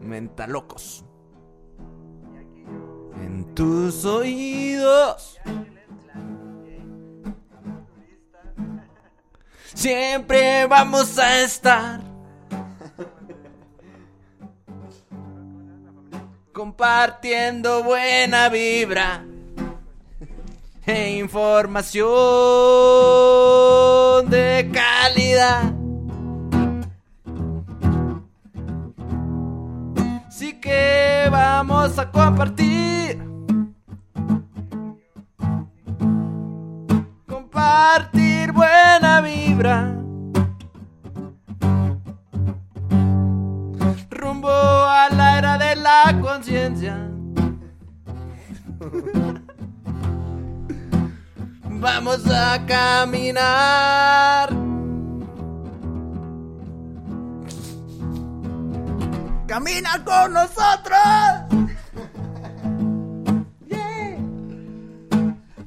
Mentalocos. En tus oídos. Siempre vamos a estar. Compartiendo buena vibra e información de calidad. Que vamos a compartir. Compartir buena vibra. Rumbo a la era de la conciencia. Vamos a caminar. Camina con nosotros.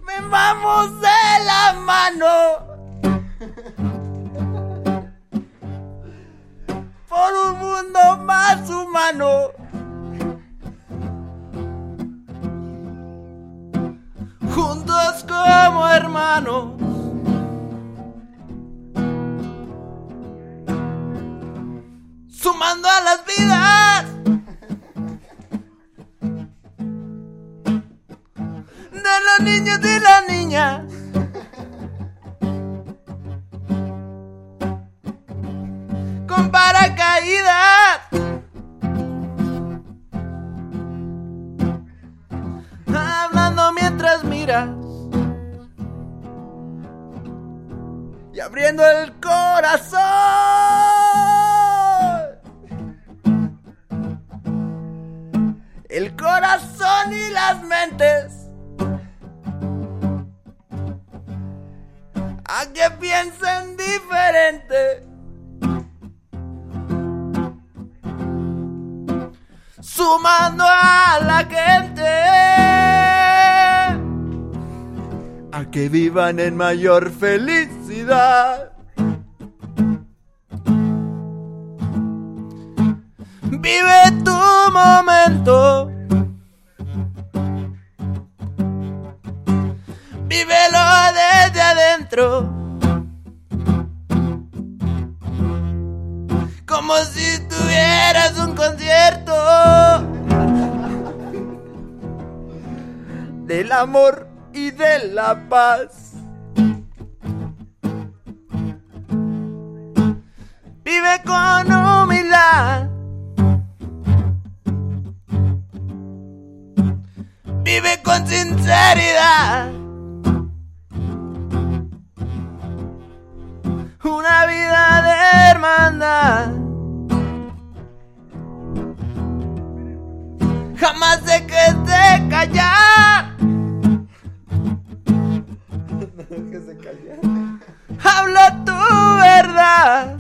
Ven, vamos de la mano. Por un mundo más humano. Juntos como hermanos. Sumando a las vidas. De los niños y las niñas. Con paracaídas. Hablando mientras miras. Y abriendo el corazón. El corazón y las mentes. A que piensen diferente. Sumando a la gente. A que vivan en mayor felicidad. Momento. Vívelo desde adentro. Como si tuvieras un concierto. Del amor y de la paz. Vive con Con sinceridad. Una vida de hermandad. Jamás de que te callar. Habla tu verdad.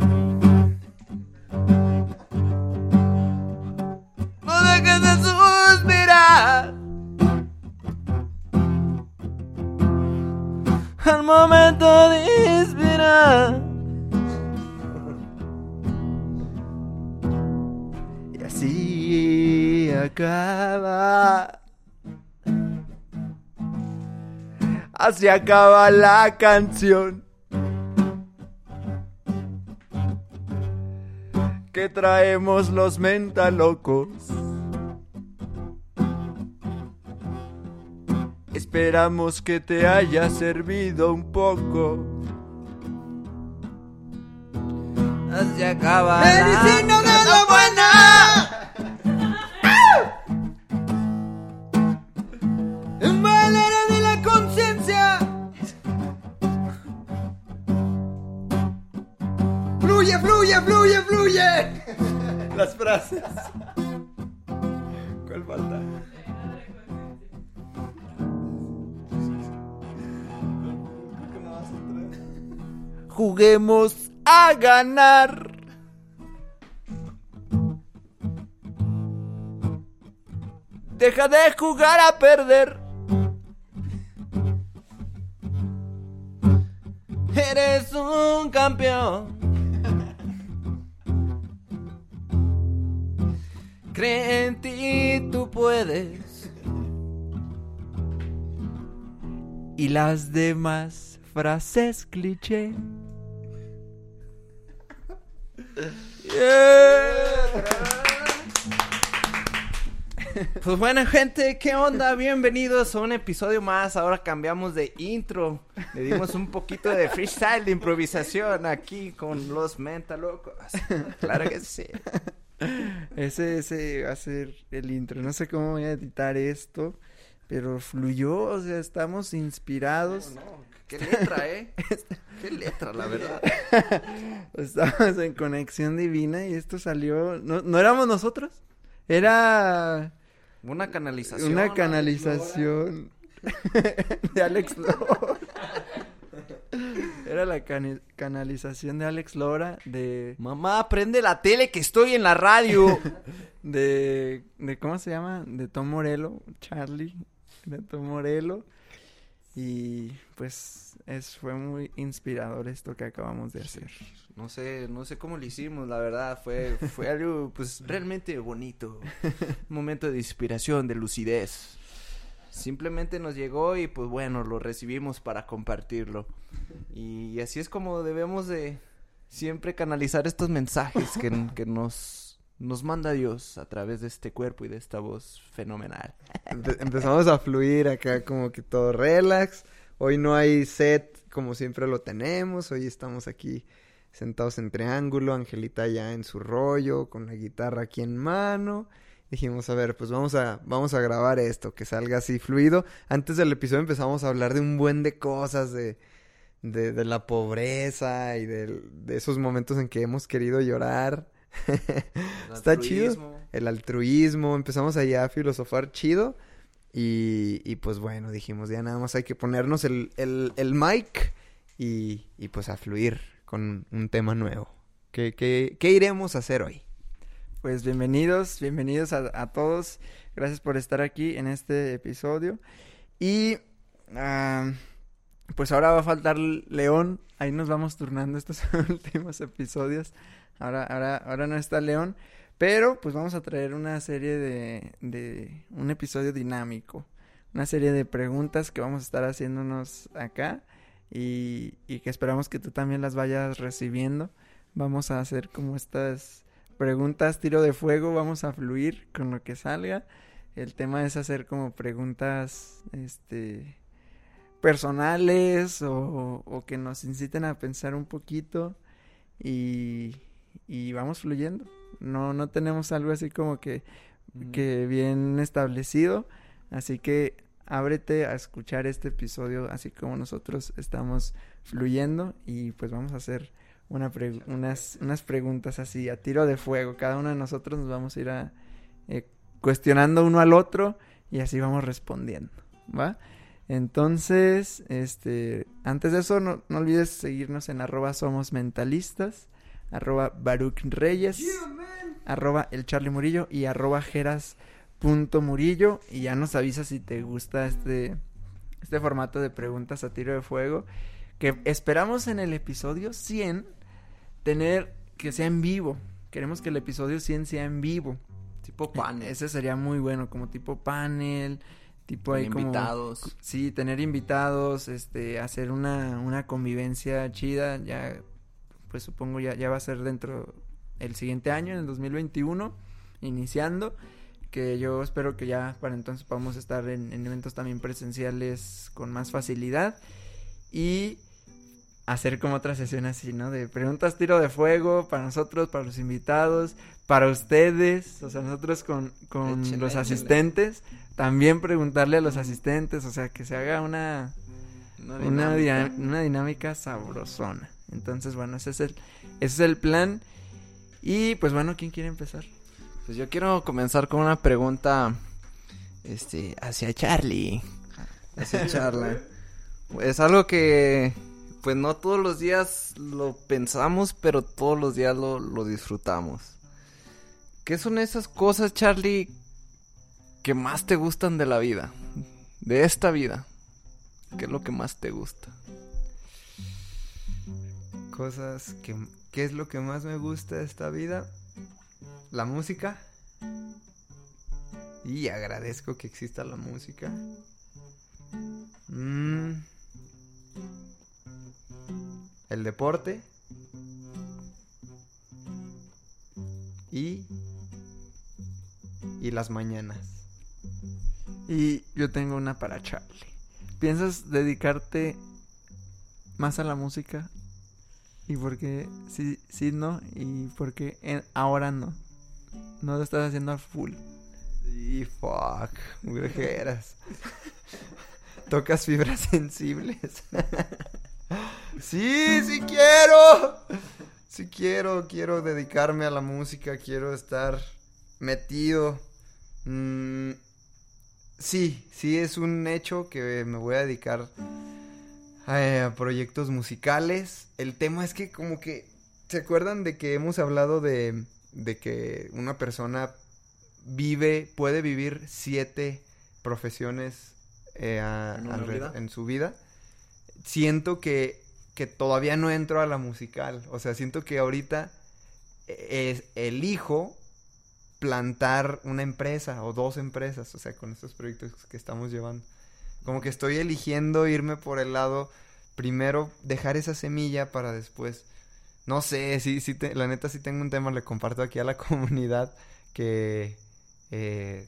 No dejes de suspirar. Al momento de inspirar. Y así acaba. Así acaba la canción. Que traemos los mentalocos. Esperamos que te haya servido un poco. Así acaba ¡Medicina de la En manera de la conciencia. Fluye, fluye, fluye. fluye. Las frases. Juguemos a ganar. Deja de jugar a perder. Eres un campeón. Cree en ti, tú puedes. Y las demás frases cliché. Pues bueno, gente, ¿qué onda? Bienvenidos a un episodio más. Ahora cambiamos de intro. Le dimos un poquito de freestyle, de improvisación aquí con los mentalocos. Claro que sí. Ese, ese va a ser el intro. No sé cómo voy a editar esto, pero fluyó, o sea, estamos inspirados. No, no, qué letra, ¿eh? Qué letra, la verdad. Estamos en conexión divina y esto salió. No, no éramos nosotros. Era Una canalización. una canalización de Alex Lora. Era la canalización de Alex Lora de Mamá, prende la tele que estoy en la radio. de, de ¿cómo se llama? De Tom Morello, Charlie, de Tom Morello. Y pues es, fue muy inspirador esto que acabamos de hacer. No sé, no sé cómo lo hicimos, la verdad, fue, fue algo pues realmente bonito. Un momento de inspiración, de lucidez. Simplemente nos llegó y pues bueno, lo recibimos para compartirlo. Y, así es como debemos de siempre canalizar estos mensajes que, que nos, nos manda Dios a través de este cuerpo y de esta voz fenomenal. Empe- empezamos a fluir acá como que todo relax. Hoy no hay set como siempre lo tenemos. Hoy estamos aquí sentados en triángulo. Angelita ya en su rollo, con la guitarra aquí en mano. Dijimos, a ver, pues vamos a, vamos a grabar esto, que salga así fluido. Antes del episodio empezamos a hablar de un buen de cosas, de, de, la pobreza y de esos momentos en que hemos querido llorar. Está chido. El altruismo, empezamos allá a filosofar chido y, y pues bueno, dijimos ya nada más hay que ponernos el, el, el mic y, y pues a fluir con un tema nuevo. ¿Qué, qué, qué iremos a hacer hoy? Pues bienvenidos, bienvenidos a, a todos. Gracias por estar aquí en este episodio. Y ah, pues ahora va a faltar León. Ahí nos vamos turnando estos últimos episodios. Ahora, ahora, ahora no está León. Pero pues vamos a traer una serie de, de un episodio dinámico. Una serie de preguntas que vamos a estar haciéndonos acá. Y, y que esperamos que tú también las vayas recibiendo. Vamos a hacer como estas preguntas tiro de fuego, vamos a fluir con lo que salga. El tema es hacer como preguntas este personales o, o que nos inciten a pensar un poquito y, y vamos fluyendo. No, no tenemos algo así como que, que bien establecido, así que ábrete a escuchar este episodio así como nosotros estamos fluyendo y pues vamos a hacer una pre- unas, unas preguntas así a tiro de fuego. Cada uno de nosotros nos vamos a ir a, eh, cuestionando uno al otro y así vamos respondiendo, ¿va? Entonces, este, antes de eso, no, no olvides seguirnos en arroba somos mentalistas, arroba Baruch Reyes, arroba el Charlie Murillo y arroba Geras punto Murillo y ya nos avisas si te gusta este, este formato de preguntas a tiro de fuego que esperamos en el episodio 100 tener que sea en vivo. Queremos que el episodio 100 sea en vivo. Tipo panel. Ese sería muy bueno, como tipo panel, tipo ahí como... invitados. Sí, tener invitados, este, hacer una, una convivencia chida, ya, pues supongo ya, ya va a ser dentro el siguiente año, en el 2021, iniciando, que yo espero que ya para entonces podamos estar en, en eventos también presenciales con más facilidad y hacer como otra sesión así, ¿no? De preguntas tiro de fuego para nosotros, para los invitados, para ustedes, o sea, nosotros con, con Échale, los échale. asistentes, también preguntarle a los asistentes, o sea, que se haga una, dinámica. una dinámica sabrosona. Entonces, bueno, ese es el, ese es el plan. Y pues bueno, ¿quién quiere empezar? Pues yo quiero comenzar con una pregunta, este, hacia Charlie. Hacia Charlie. Es algo que, pues no todos los días lo pensamos, pero todos los días lo, lo disfrutamos. ¿Qué son esas cosas, Charlie, que más te gustan de la vida? De esta vida. ¿Qué es lo que más te gusta? Cosas que... ¿Qué es lo que más me gusta de esta vida? La música. Y agradezco que exista la música. Mm. El deporte. Y... Y las mañanas. Y yo tengo una para Charlie. ¿Piensas dedicarte más a la música? ¿Y por qué sí, sí no? ¿Y por qué ahora no? No lo estás haciendo a full. Y fuck, mujeres. Tocas fibras sensibles. sí, sí quiero. Sí quiero, quiero dedicarme a la música, quiero estar metido. Mm, sí, sí es un hecho que me voy a dedicar a proyectos musicales. El tema es que como que ¿se acuerdan de que hemos hablado de de que una persona vive, puede vivir siete profesiones eh, a- ¿En su vida. Siento que, que todavía no entro a la musical. O sea, siento que ahorita eh, es, elijo plantar una empresa o dos empresas, o sea, con estos proyectos que estamos llevando. Como que estoy eligiendo irme por el lado, primero dejar esa semilla para después no sé, sí, sí, te- la neta sí tengo un tema, le comparto aquí a la comunidad que eh,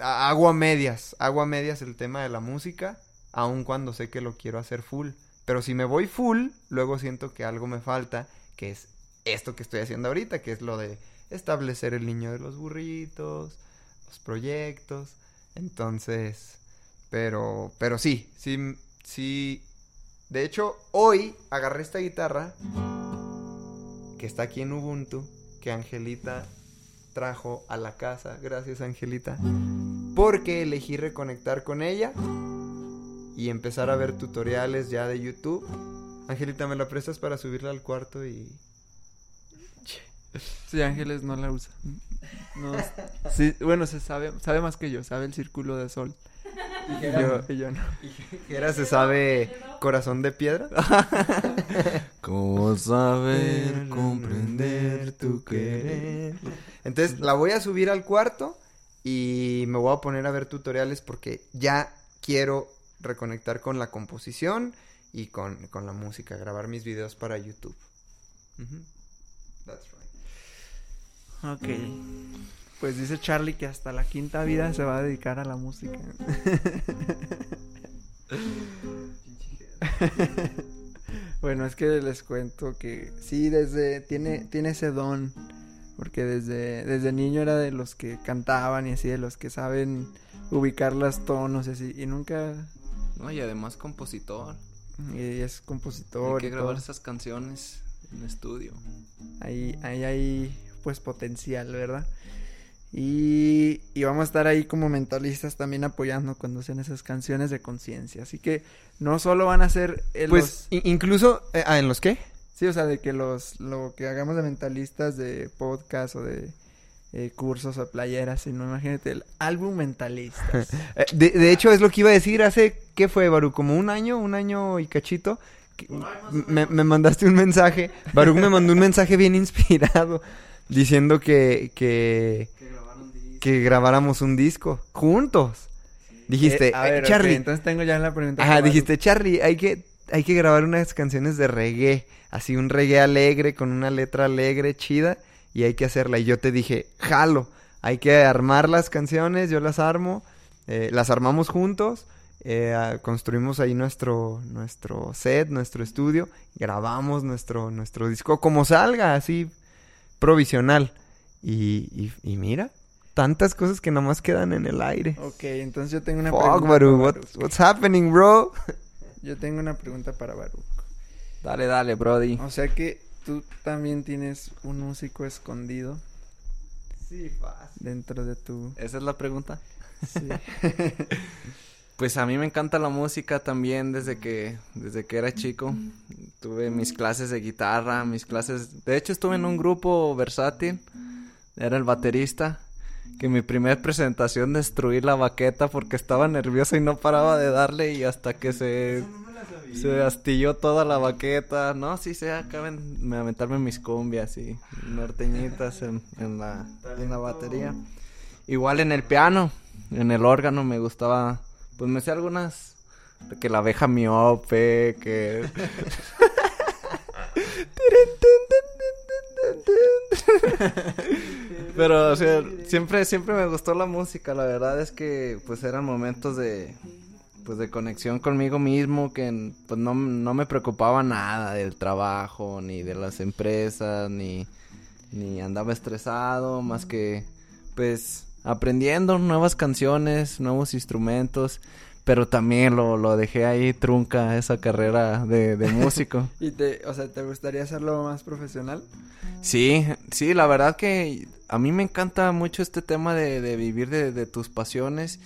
hago a medias, hago a medias el tema de la música, aun cuando sé que lo quiero hacer full. Pero si me voy full, luego siento que algo me falta, que es esto que estoy haciendo ahorita, que es lo de establecer el niño de los burritos, los proyectos. Entonces, pero, pero sí, sí, sí. De hecho, hoy agarré esta guitarra que está aquí en Ubuntu, que Angelita trajo a la casa. Gracias, Angelita. Porque elegí reconectar con ella y empezar a ver tutoriales ya de YouTube. Angelita, ¿me la prestas para subirla al cuarto y Sí, Ángeles no la usa. No, sí, bueno, se sabe, sabe más que yo, sabe el círculo de sol. Y yo, y yo no. Jera se sabe corazón de piedra? ¿Cómo saber comprender tu querer? Entonces la voy a subir al cuarto y me voy a poner a ver tutoriales porque ya quiero reconectar con la composición y con, con la música, grabar mis videos para YouTube. That's right. Ok. Pues dice Charlie que hasta la quinta vida se va a dedicar a la música. bueno, es que les cuento que sí, desde tiene tiene ese don porque desde desde niño era de los que cantaban y así de los que saben ubicar los tonos y así y nunca No, y además compositor. y es compositor Hay que grabar todo. esas canciones en estudio. Ahí, ahí hay pues potencial, ¿verdad? Y, y vamos a estar ahí como mentalistas también apoyando cuando sean esas canciones de conciencia. Así que no solo van a ser eh, Pues los- incluso... eh, ah, ¿en los qué? Sí, o sea, de que los lo que hagamos de mentalistas de podcast o de eh, cursos o playeras, sino imagínate el álbum mentalistas. Eh, de, de hecho, es lo que iba a decir hace, ¿qué fue, Baru? Como un año, un año y cachito. que- me, me mandaste un mensaje. Baruch me mandó un mensaje bien inspirado diciendo que, que, que grabáramos un disco juntos. Dijiste, Eh, a ver, "Eh, ok, Charlie. entonces tengo ya la pregunta. Ajá, dijiste, Charlie, hay que, hay que grabar unas canciones de reggae. Así un reggae alegre, con una letra alegre, chida. Y hay que hacerla. Y yo te dije, jalo. Hay que armar las canciones, yo las armo. eh, las armamos juntos. eh, construimos ahí nuestro, nuestro set, nuestro estudio. Grabamos nuestro, nuestro disco como salga, así provisional. Y, y, y mira, tantas cosas que nomás quedan en el aire. Ok, entonces yo tengo una Fuck, pregunta. Baru, para what- Baruch. what's happening, bro? Yo tengo una pregunta para Baruch. Dale, dale, Brody. O sea que tú también tienes un músico escondido Sí, fácil. dentro de tu... Esa es la pregunta. Sí. Pues a mí me encanta la música también desde que desde que era chico. Tuve mis clases de guitarra, mis clases. De hecho estuve en un grupo versátil. Era el baterista. Que mi primera presentación destruí la baqueta porque estaba nervioso y no paraba de darle y hasta que se se astilló toda la baqueta. No, sí se acaban de aventarme mis cumbias y norteñitas en, la en la batería. Igual en el piano, en el órgano me gustaba, pues me sé algunas, de que la abeja miope, que... Pero, o sea, siempre, siempre me gustó la música, la verdad es que, pues, eran momentos de, pues, de conexión conmigo mismo, que, pues, no, no me preocupaba nada del trabajo, ni de las empresas, ni, ni andaba estresado, más que, pues, aprendiendo nuevas canciones, nuevos instrumentos, pero también lo, lo dejé ahí trunca esa carrera de, de músico. ¿Y te, o sea, te gustaría hacerlo más profesional? Sí, sí, la verdad que a mí me encanta mucho este tema de, de vivir de, de tus pasiones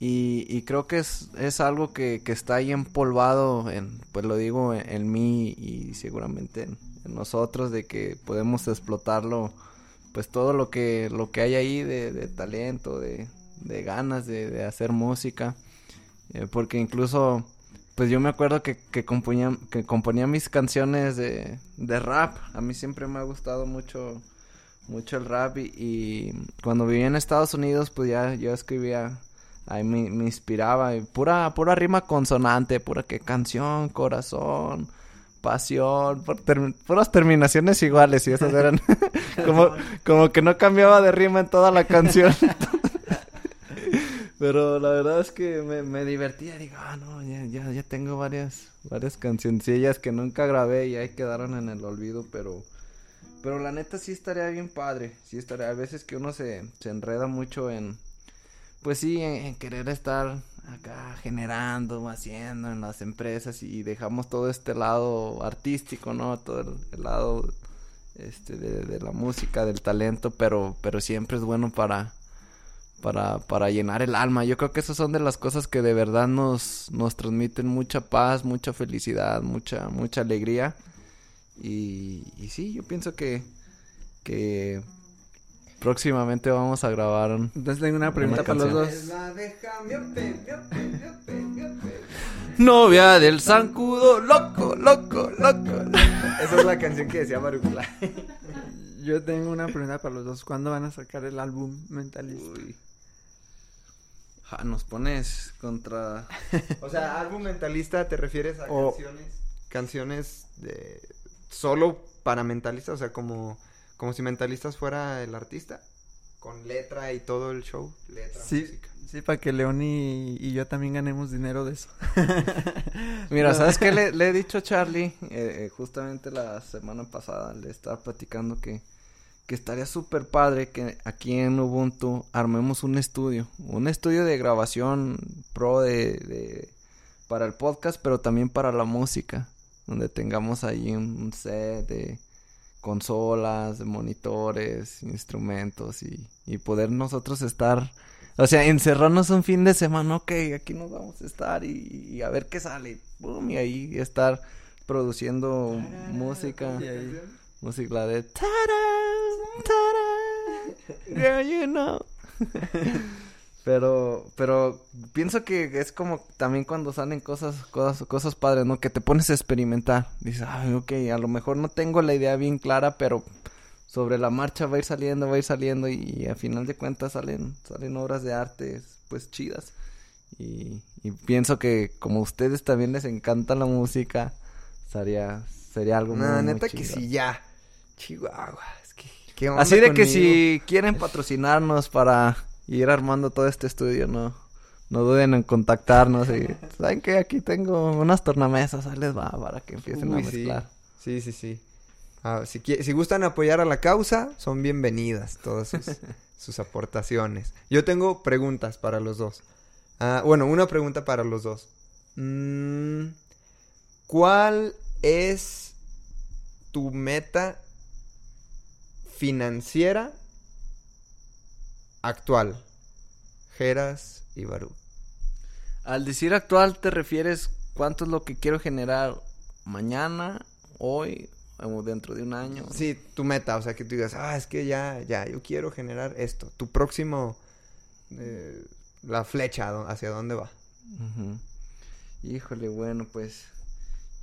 y, y creo que es, es algo que, que está ahí empolvado, en, pues lo digo en, en mí y seguramente en, en nosotros, de que podemos explotarlo pues todo lo que lo que hay ahí de, de talento, de, de ganas de, de hacer música, Eh, porque incluso pues yo me acuerdo que, que componía que componía mis canciones de, de rap, a mí siempre me ha gustado mucho mucho el rap y, cuando vivía en Estados Unidos pues ya yo escribía ahí me, me inspiraba. Y pura pura rima consonante, pura que canción, corazón, pasión, por ter- puras terminaciones iguales y esas eran como, como que no cambiaba de rima en toda la canción. Pero la verdad es que me, me divertía, digo, ah, no, ya, ya, tengo varias, varias cancioncillas que nunca grabé y ahí quedaron en el olvido, pero, pero la neta sí estaría bien padre, sí estaría, a veces que uno se, se enreda mucho en, pues sí, en querer estar acá generando, haciendo en las empresas y dejamos todo este lado artístico, ¿no? Todo el, lado este de, de la música, del talento, pero pero siempre es bueno para para para llenar el alma. Yo creo que esas son de las cosas que de verdad nos nos transmiten mucha paz, mucha felicidad, mucha mucha alegría. Y y sí, yo pienso que que próximamente vamos a grabar un- Entonces tengo una pregunta para los dos. Novia del zancudo, loco, loco, loco. Esa es la canción que decía Marucla. Yo tengo una pregunta para los dos. ¿Cuándo van a sacar el álbum Mentalista? Uy. Ja, nos pones contra O sea, álbum mentalista, ¿te refieres a O- canciones? Canciones de... Solo para mentalistas, o sea, como, como si mentalistas fuera el artista. Con letra y todo el show. Letra, Sí, música. sí, para que León y, y yo también ganemos dinero de eso. Mira, ¿sabes qué le, le he dicho a Charlie? Eh, eh, justamente la semana pasada le estaba platicando que, que estaría súper padre que aquí en Ubuntu armemos un estudio. Un estudio de grabación pro de, de- para el podcast, pero también para la música. Donde tengamos ahí un, un set de consolas, de monitores, instrumentos y, y poder nosotros estar... O sea, encerrarnos un fin de semana, ok, aquí nos vamos a estar y, y a ver qué sale. Boom, y ahí estar produciendo música. Ahí- Música de... "Ta-da, ta-da, girl, you know". Pero, pero pienso que es como también cuando salen cosas, cosas, cosas padres, ¿no? Que te pones a experimentar. Dices, ay, ok, a lo mejor no tengo la idea bien clara, pero sobre la marcha va a ir saliendo, va a ir saliendo y, a final de cuentas salen, salen obras de arte, pues chidas. Y, y pienso que como a ustedes también les encanta la música, sería, sería algo muy, No, muy neta que sí, ya. Chihuahua, es que... ¿qué onda Así de que si quieren patrocinarnos para ir armando todo este estudio, no, no duden en contactarnos y saben que aquí tengo unas tornamesas, ahí les va para que empiecen a Uy, sí. mezclar. Sí, sí, sí. Ah, si, gustan apoyar a la causa, son bienvenidas todas sus, sus aportaciones. Yo tengo preguntas para los dos. Ah, bueno, una pregunta para los dos. Mm, ¿Cuál es tu meta financiera actual? Geras y Barú. Al decir actual, ¿te refieres cuánto es lo que quiero generar mañana, hoy o dentro de un año? Sí, tu meta, o sea, que tú digas, ah, es que ya, ya, yo quiero generar esto. Tu próximo, eh, la flecha, ¿dó- ¿hacia dónde va? Híjole, bueno, pues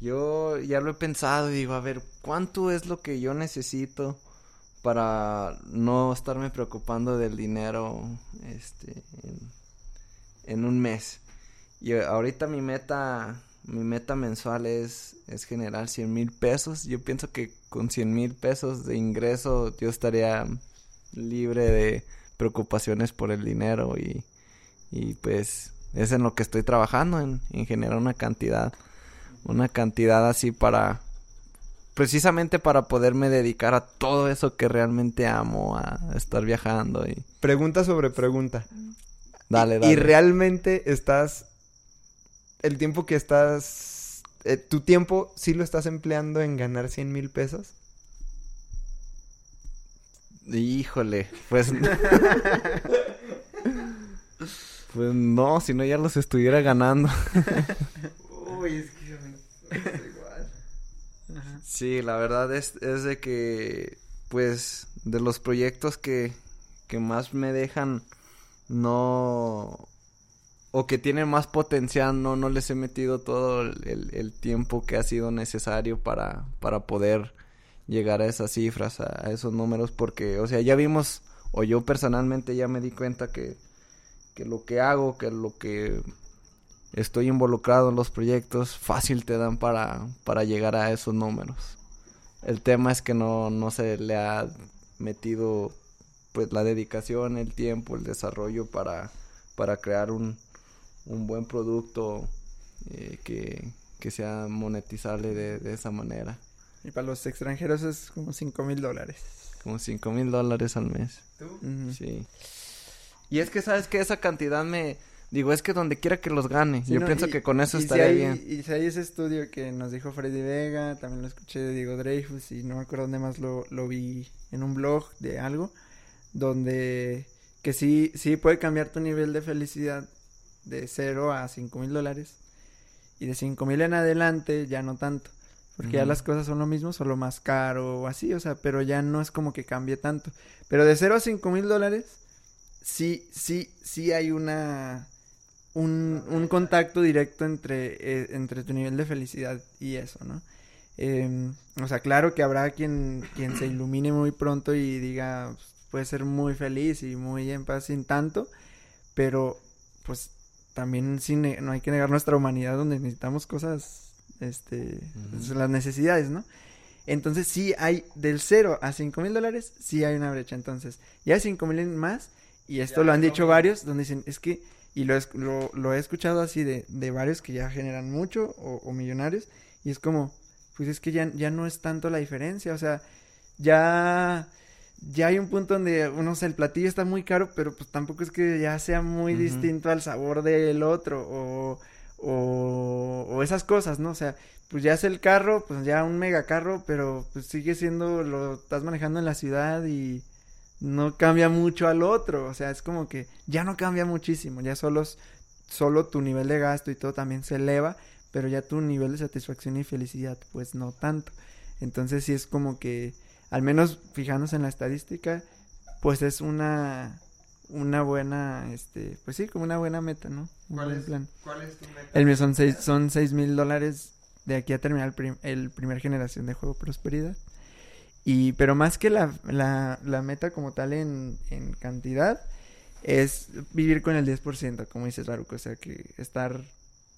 yo ya lo he pensado y digo, a ver, ¿cuánto es lo que yo necesito para no estarme preocupando del dinero este en, un mes? Y ahorita mi meta mi meta mensual es, es generar 100 mil pesos. Yo pienso que con 100 mil pesos de ingreso yo estaría libre de preocupaciones por el dinero y, y pues es en lo que estoy trabajando, en, en generar una cantidad, una cantidad así para, precisamente para poderme dedicar a todo eso que realmente amo, a estar viajando y Pregunta sobre pregunta. dale, Y- dale. Y realmente estás. El tiempo que estás. eh, ¿Tu tiempo sí lo estás empleando en ganar 100 mil pesos? Híjole, pues... pues no, si no ya los estuviera ganando. Uy, es que. Sí, la verdad es, es de que, pues, de los proyectos que, que más me dejan, no, o que tienen más potencial, no, no les he metido todo el, el- tiempo que ha sido necesario para, para poder llegar a esas cifras, a, a esos números, porque, o sea, ya vimos, o yo personalmente ya me di cuenta que, que lo que hago, que lo que estoy involucrado en los proyectos, fácil te dan para, para llegar a esos números. El tema es que no, no se le ha metido pues la dedicación, el tiempo, el desarrollo para, para crear un, un buen producto eh, que, que sea monetizable de, de esa manera. Y para los extranjeros es como 5 mil dólares. Como 5 mil dólares al mes. Ujú. Sí. Y es que sabes que esa cantidad me... Digo, es que donde quiera que los gane. Sí, Yo no, pienso y- que con eso si estaría hay- bien. Y si hay ese estudio que nos dijo Freddy Vega, también lo escuché de Diego Dreyfus y no me acuerdo dónde más lo, lo vi en un blog de algo, donde que sí, sí puede cambiar tu nivel de felicidad de 0 a 5 mil dólares y de 5 mil en adelante ya no tanto. Porque ya las cosas son lo mismo, solo más caro o así, o sea, pero ya no es como que cambie tanto. Pero de 0 a 5 mil dólares, sí, sí, sí hay una, un, un contacto directo entre, eh, entre tu nivel de felicidad y eso, ¿no? Em, o sea, claro que habrá quien, quien se ilumine muy pronto y diga, pues, puede ser muy feliz y muy en paz sin tanto, pero pues también sin no hay que negar nuestra humanidad donde necesitamos cosas, este, pues, las necesidades, ¿no? Entonces sí hay del 0 a 5 mil dólares, sí hay una brecha. Entonces, ya 5 mil en más, y esto lo han dicho varios, donde dicen, es que, y lo, es- lo, lo he escuchado así de, de varios que ya generan mucho o, o millonarios, y es como, pues es que ya, ya no es tanto la diferencia, o sea, ya, ya hay un punto donde, no sé, el platillo está muy caro, pero pues tampoco es que ya sea muy distinto al sabor del otro, o, o, o esas cosas, ¿no? O sea, pues ya es el carro, pues ya un mega carro, pero pues sigue siendo, lo estás manejando en la ciudad y no cambia mucho al otro, o sea, es como que ya no cambia muchísimo, ya solo, solo tu nivel de gasto y todo también se eleva, pero ya tu nivel de satisfacción y felicidad, pues no tanto. Entonces sí es como que, al menos fijándose en la estadística, pues es una, una buena, este, pues sí, como una buena meta, ¿no? Un ¿Cuál buen es? plan. ¿Cuál es tu meta? El mío son seis, son seis mil dólares de aquí a terminar el, prim- el primer generación de juego Prosperidad. Y, pero más que la, la, la meta como tal en, en cantidad, es vivir con el 10%, como dices, Baruco. O sea, que estar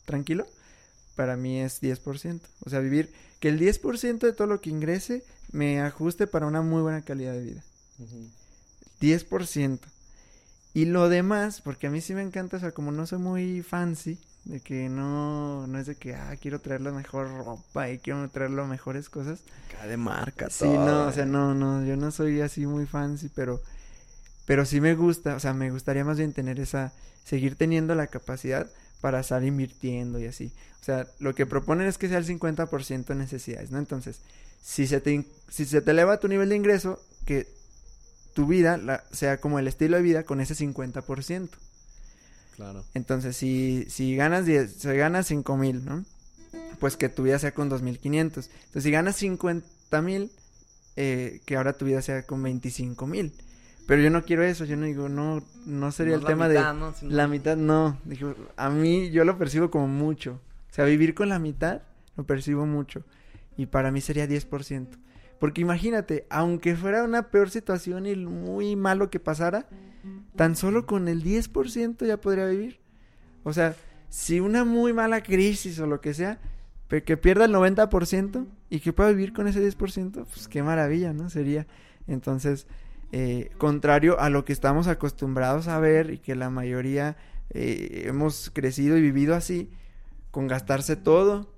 tranquilo, para mí es 10%. O sea, vivir, que el 10% de todo lo que ingrese me ajuste para una muy buena calidad de vida. 10%. Y lo demás, porque a mí sí me encanta, o sea, como no soy muy fancy, de que no, no es de que, ah, quiero traer la mejor ropa y quiero traer las mejores cosas. Cada de marca, Sí, todo, no, o sea, eh. no, no, yo no soy así muy fancy, pero, pero sí me gusta, o sea, me gustaría más bien tener esa, seguir teniendo la capacidad para estar invirtiendo y así. O sea, lo que proponen es que sea el 50% en necesidades, ¿no? Entonces, si se te, si se te eleva tu nivel de ingreso, que tu vida la- sea como el estilo de vida con ese 50%. Claro. Entonces, si, si ganas 10, si ganas 5 mil, ¿no? Pues que tu vida sea con 2.500. Entonces, si ganas 50 mil, eh, que ahora tu vida sea con 25 mil. Pero yo no quiero eso, yo no digo, no, no sería No el la tema mitad, de... ¿no? Sino- La mitad no, dijo, a mí yo lo percibo como mucho. O sea, vivir con la mitad lo percibo mucho. Y para mí sería 10%. Porque imagínate, aunque fuera una peor situación y muy malo que pasara, tan solo con el 10% ya podría vivir. O sea, si una muy mala crisis o lo que sea, que pierda el 90% y que pueda vivir con ese 10%, pues qué maravilla, ¿no? Sería. Entonces, eh, contrario a lo que estamos acostumbrados a ver y que la mayoría eh, hemos crecido y vivido así, con gastarse todo.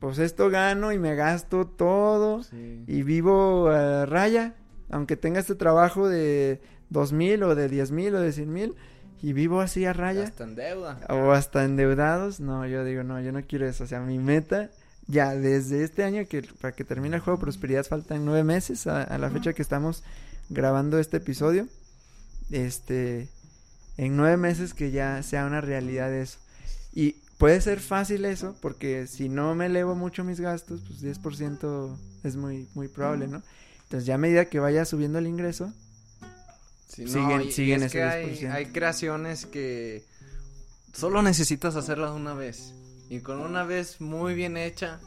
Pues esto gano y me gasto todo Sí. y vivo a raya, aunque tenga este trabajo de dos mil o de diez mil o de cien mil y vivo así a raya. Hasta en deuda. o hasta endeudados, no, yo digo, no, yo no quiero eso, o sea, mi meta ya desde este año que para que termine el juego de Prosperidad faltan nueve meses a, a la fecha que estamos grabando este episodio, este, en nueve meses que ya sea una realidad eso. Y puede ser fácil eso porque si no me elevo mucho mis gastos, pues 10% es muy muy probable, ¿no? Entonces ya a medida que vaya subiendo el ingreso, Sí, Siguen- y- y siguen es ese que hay, 10%. hay creaciones que solo necesitas hacerlas una vez. Y con una vez muy bien hecha,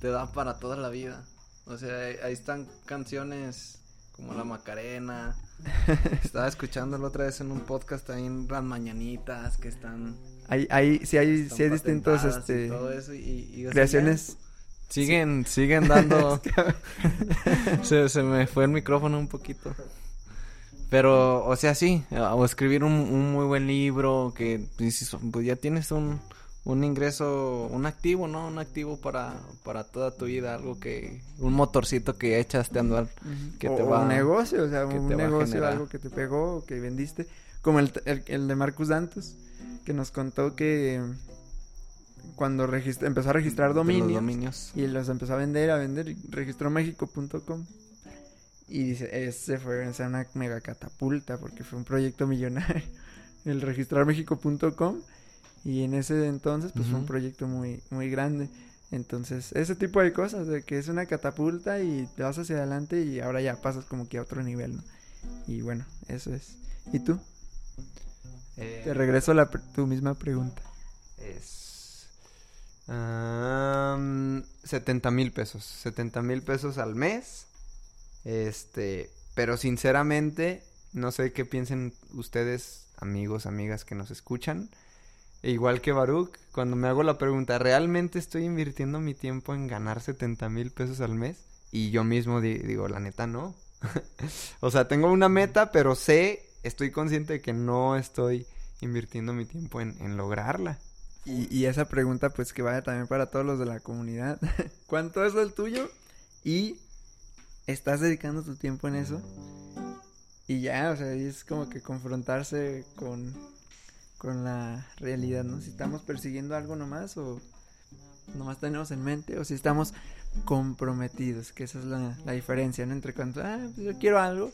te da para toda la vida. O sea, ahí, están canciones como La Macarena. Estaba escuchando la otra vez en un podcast ahí en las mañanitas que están. Hay, hay, sí hay, sí hay distintos, y este, todo eso, y- y, creaciones Siguen, siguen dando. se, se me fue el micrófono un poquito. Pero, o sea, sí, o escribir un, un muy buen libro, que pues, pues, ya tienes un, un ingreso, un activo, ¿no? Un activo para, para toda tu vida, algo que, un motorcito que echaste a andar. Que o, te va- un negocio, o sea, un negocio, algo que te pegó o que vendiste, como el, el, el de Marcus Dantus, que nos contó que cuando regist- empezó a registrar los dominios, dominios. y los empezó a vender, a vender, registró México.com y dice, ese fue una mega catapulta porque fue un proyecto millonario, el registrar México.com y en ese entonces pues fue un proyecto muy, muy grande. Entonces, ese tipo de cosas, de que es una catapulta y te vas hacia adelante y ahora ya pasas como que a otro nivel, ¿no? Y bueno, eso es. ¿Y tú? Eh, Te regreso a la tu misma pregunta. Es... am, 70 mil pesos. 70 mil pesos al mes. Este... Pero sinceramente, no sé qué piensen ustedes, amigos, amigas que nos escuchan. E igual que Baruch, cuando me hago la pregunta, ¿realmente estoy invirtiendo mi tiempo en ganar 70 mil pesos al mes? Y yo mismo di- digo, la neta, no. o sea, tengo una meta, pero sé, estoy consciente de que no estoy invirtiendo mi tiempo en, lograrla. Y, y esa pregunta, pues que vaya también para todos los de la comunidad. ¿Cuánto es el tuyo? Y estás dedicando tu tiempo en eso. Y ya, o sea, es como que confrontarse con, con la realidad, ¿no? Si estamos persiguiendo algo nomás o nomás tenemos en mente o si estamos comprometidos, que esa es la, la diferencia, ¿no? Entre cuando, ah, pues yo quiero algo,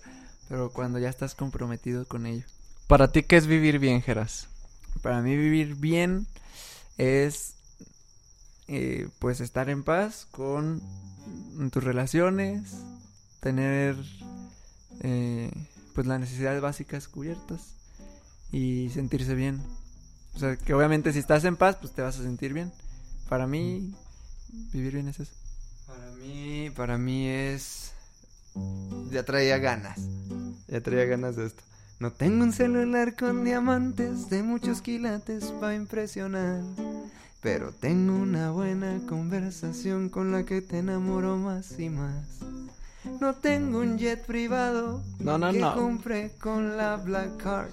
pero cuando ya estás comprometido con ello. Para ti, ¿qué es vivir bien, Geras? Para mí vivir bien es eh, pues estar en paz con tus relaciones, tener eh, pues las necesidades básicas cubiertas y sentirse bien. O sea, que obviamente si estás en paz, pues te vas a sentir bien. Para mí, vivir bien es eso. Para mí, para mí es... Ya traía ganas. Ya traía ganas de esto. No tengo un celular con diamantes de muchos quilates para impresionar. Pero tengo una buena conversación con la que te enamoro más y más. No tengo un jet privado No, no, que no. compré con la Black Card.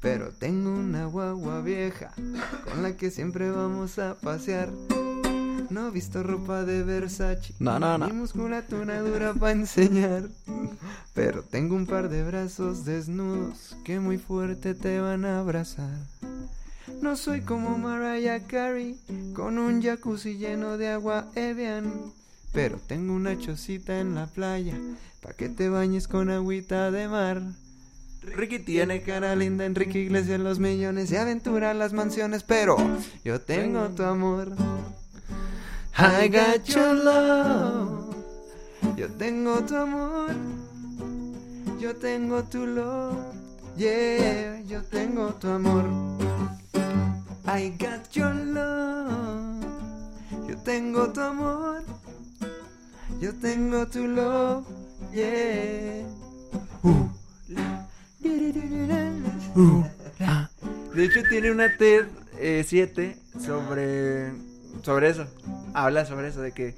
Pero tengo una guagua vieja con la que siempre vamos a pasear. No he visto ropa de Versace. No, no, no. Ni musculatura dura para enseñar. Pero tengo un par de brazos desnudos que muy fuerte te van a abrazar. No soy como Mariah Carey con un jacuzzi lleno de agua Evian. pero tengo una chocita en la playa, pa' que te bañes con agüita de mar. Ricky tiene cara linda, Enrique Iglesias los millones y aventura en las mansiones, pero yo tengo tu amor. I got your love. Yo tengo tu amor. Yo tengo tu love. Yeah, yo tengo tu amor. I got your love. Yo tengo tu amor. Yo tengo tu love. Yeah. Uh, Uh, De hecho, tiene una TED 7 sobre, sobre eso. Habla sobre eso, de que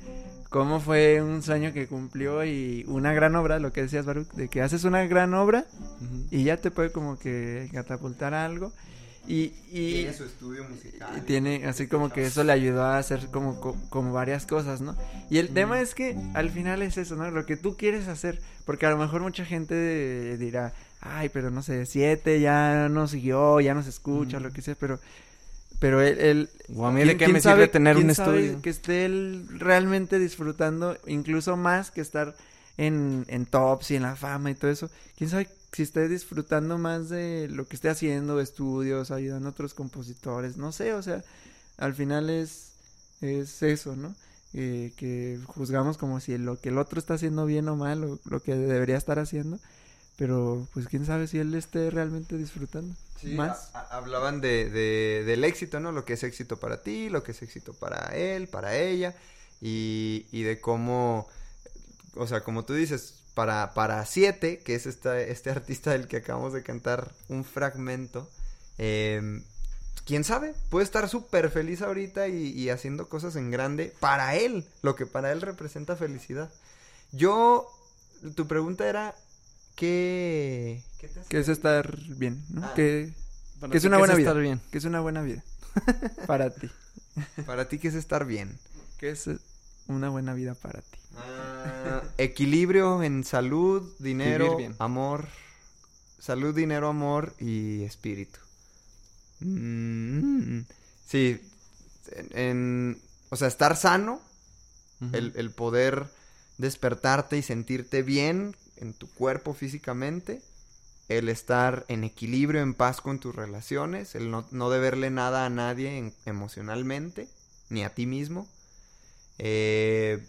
cómo fue un sueño que cumplió y una gran obra, lo que decías, Baruch, de que haces una gran obra y ya te puede como que catapultar a algo. Y, y, su estudio musical. y tiene así como que eso le ayudó a hacer como, co- como varias cosas, ¿no? Y el tema es que al final es eso, ¿no? Lo que tú quieres hacer, porque a lo mejor mucha gente dirá, ay, pero no sé, siete ya no siguió, ya no se escucha, lo que sea, pero pero él, él O a mí ¿quién- de qué me sabe- sirve tener un estudio. que esté él realmente disfrutando incluso más que estar en, en tops y en la fama y todo eso. Quién sabe si esté disfrutando más de lo que esté haciendo, estudios, ayudando a otros compositores, no sé, o sea, al final es, es eso, ¿no? Eh, que juzgamos como si lo que el otro está haciendo bien o mal, o lo que debería estar haciendo, pero pues quién sabe si él esté realmente disfrutando Sí, más. a- a- hablaban de, de- del éxito, ¿no? Lo que es éxito para ti, lo que es éxito para él, para ella, y, y de cómo, o sea, como tú dices, para, para Siete, que es esta, este artista del que acabamos de cantar un fragmento, eh, quién sabe, puede estar súper feliz ahorita y, y haciendo cosas en grande para él, lo que para él representa felicidad. Yo, tu pregunta era, ¿qué, qué te hace Que es estar bien, ¿no? Ah. Que, es ti, una ¿qué buena vida. estar bien? que es una buena vida para ti. Para ti, ¿qué es estar bien? Que es una buena vida para ti. Ah, equilibrio en salud, dinero, amor. Salud, dinero, amor y espíritu. Mm, sí, en, en- o sea, estar sano, el, el poder despertarte y sentirte bien en tu cuerpo físicamente, el estar en equilibrio, en paz con tus relaciones, el no, no deberle nada a nadie en- emocionalmente, ni a ti mismo, eh,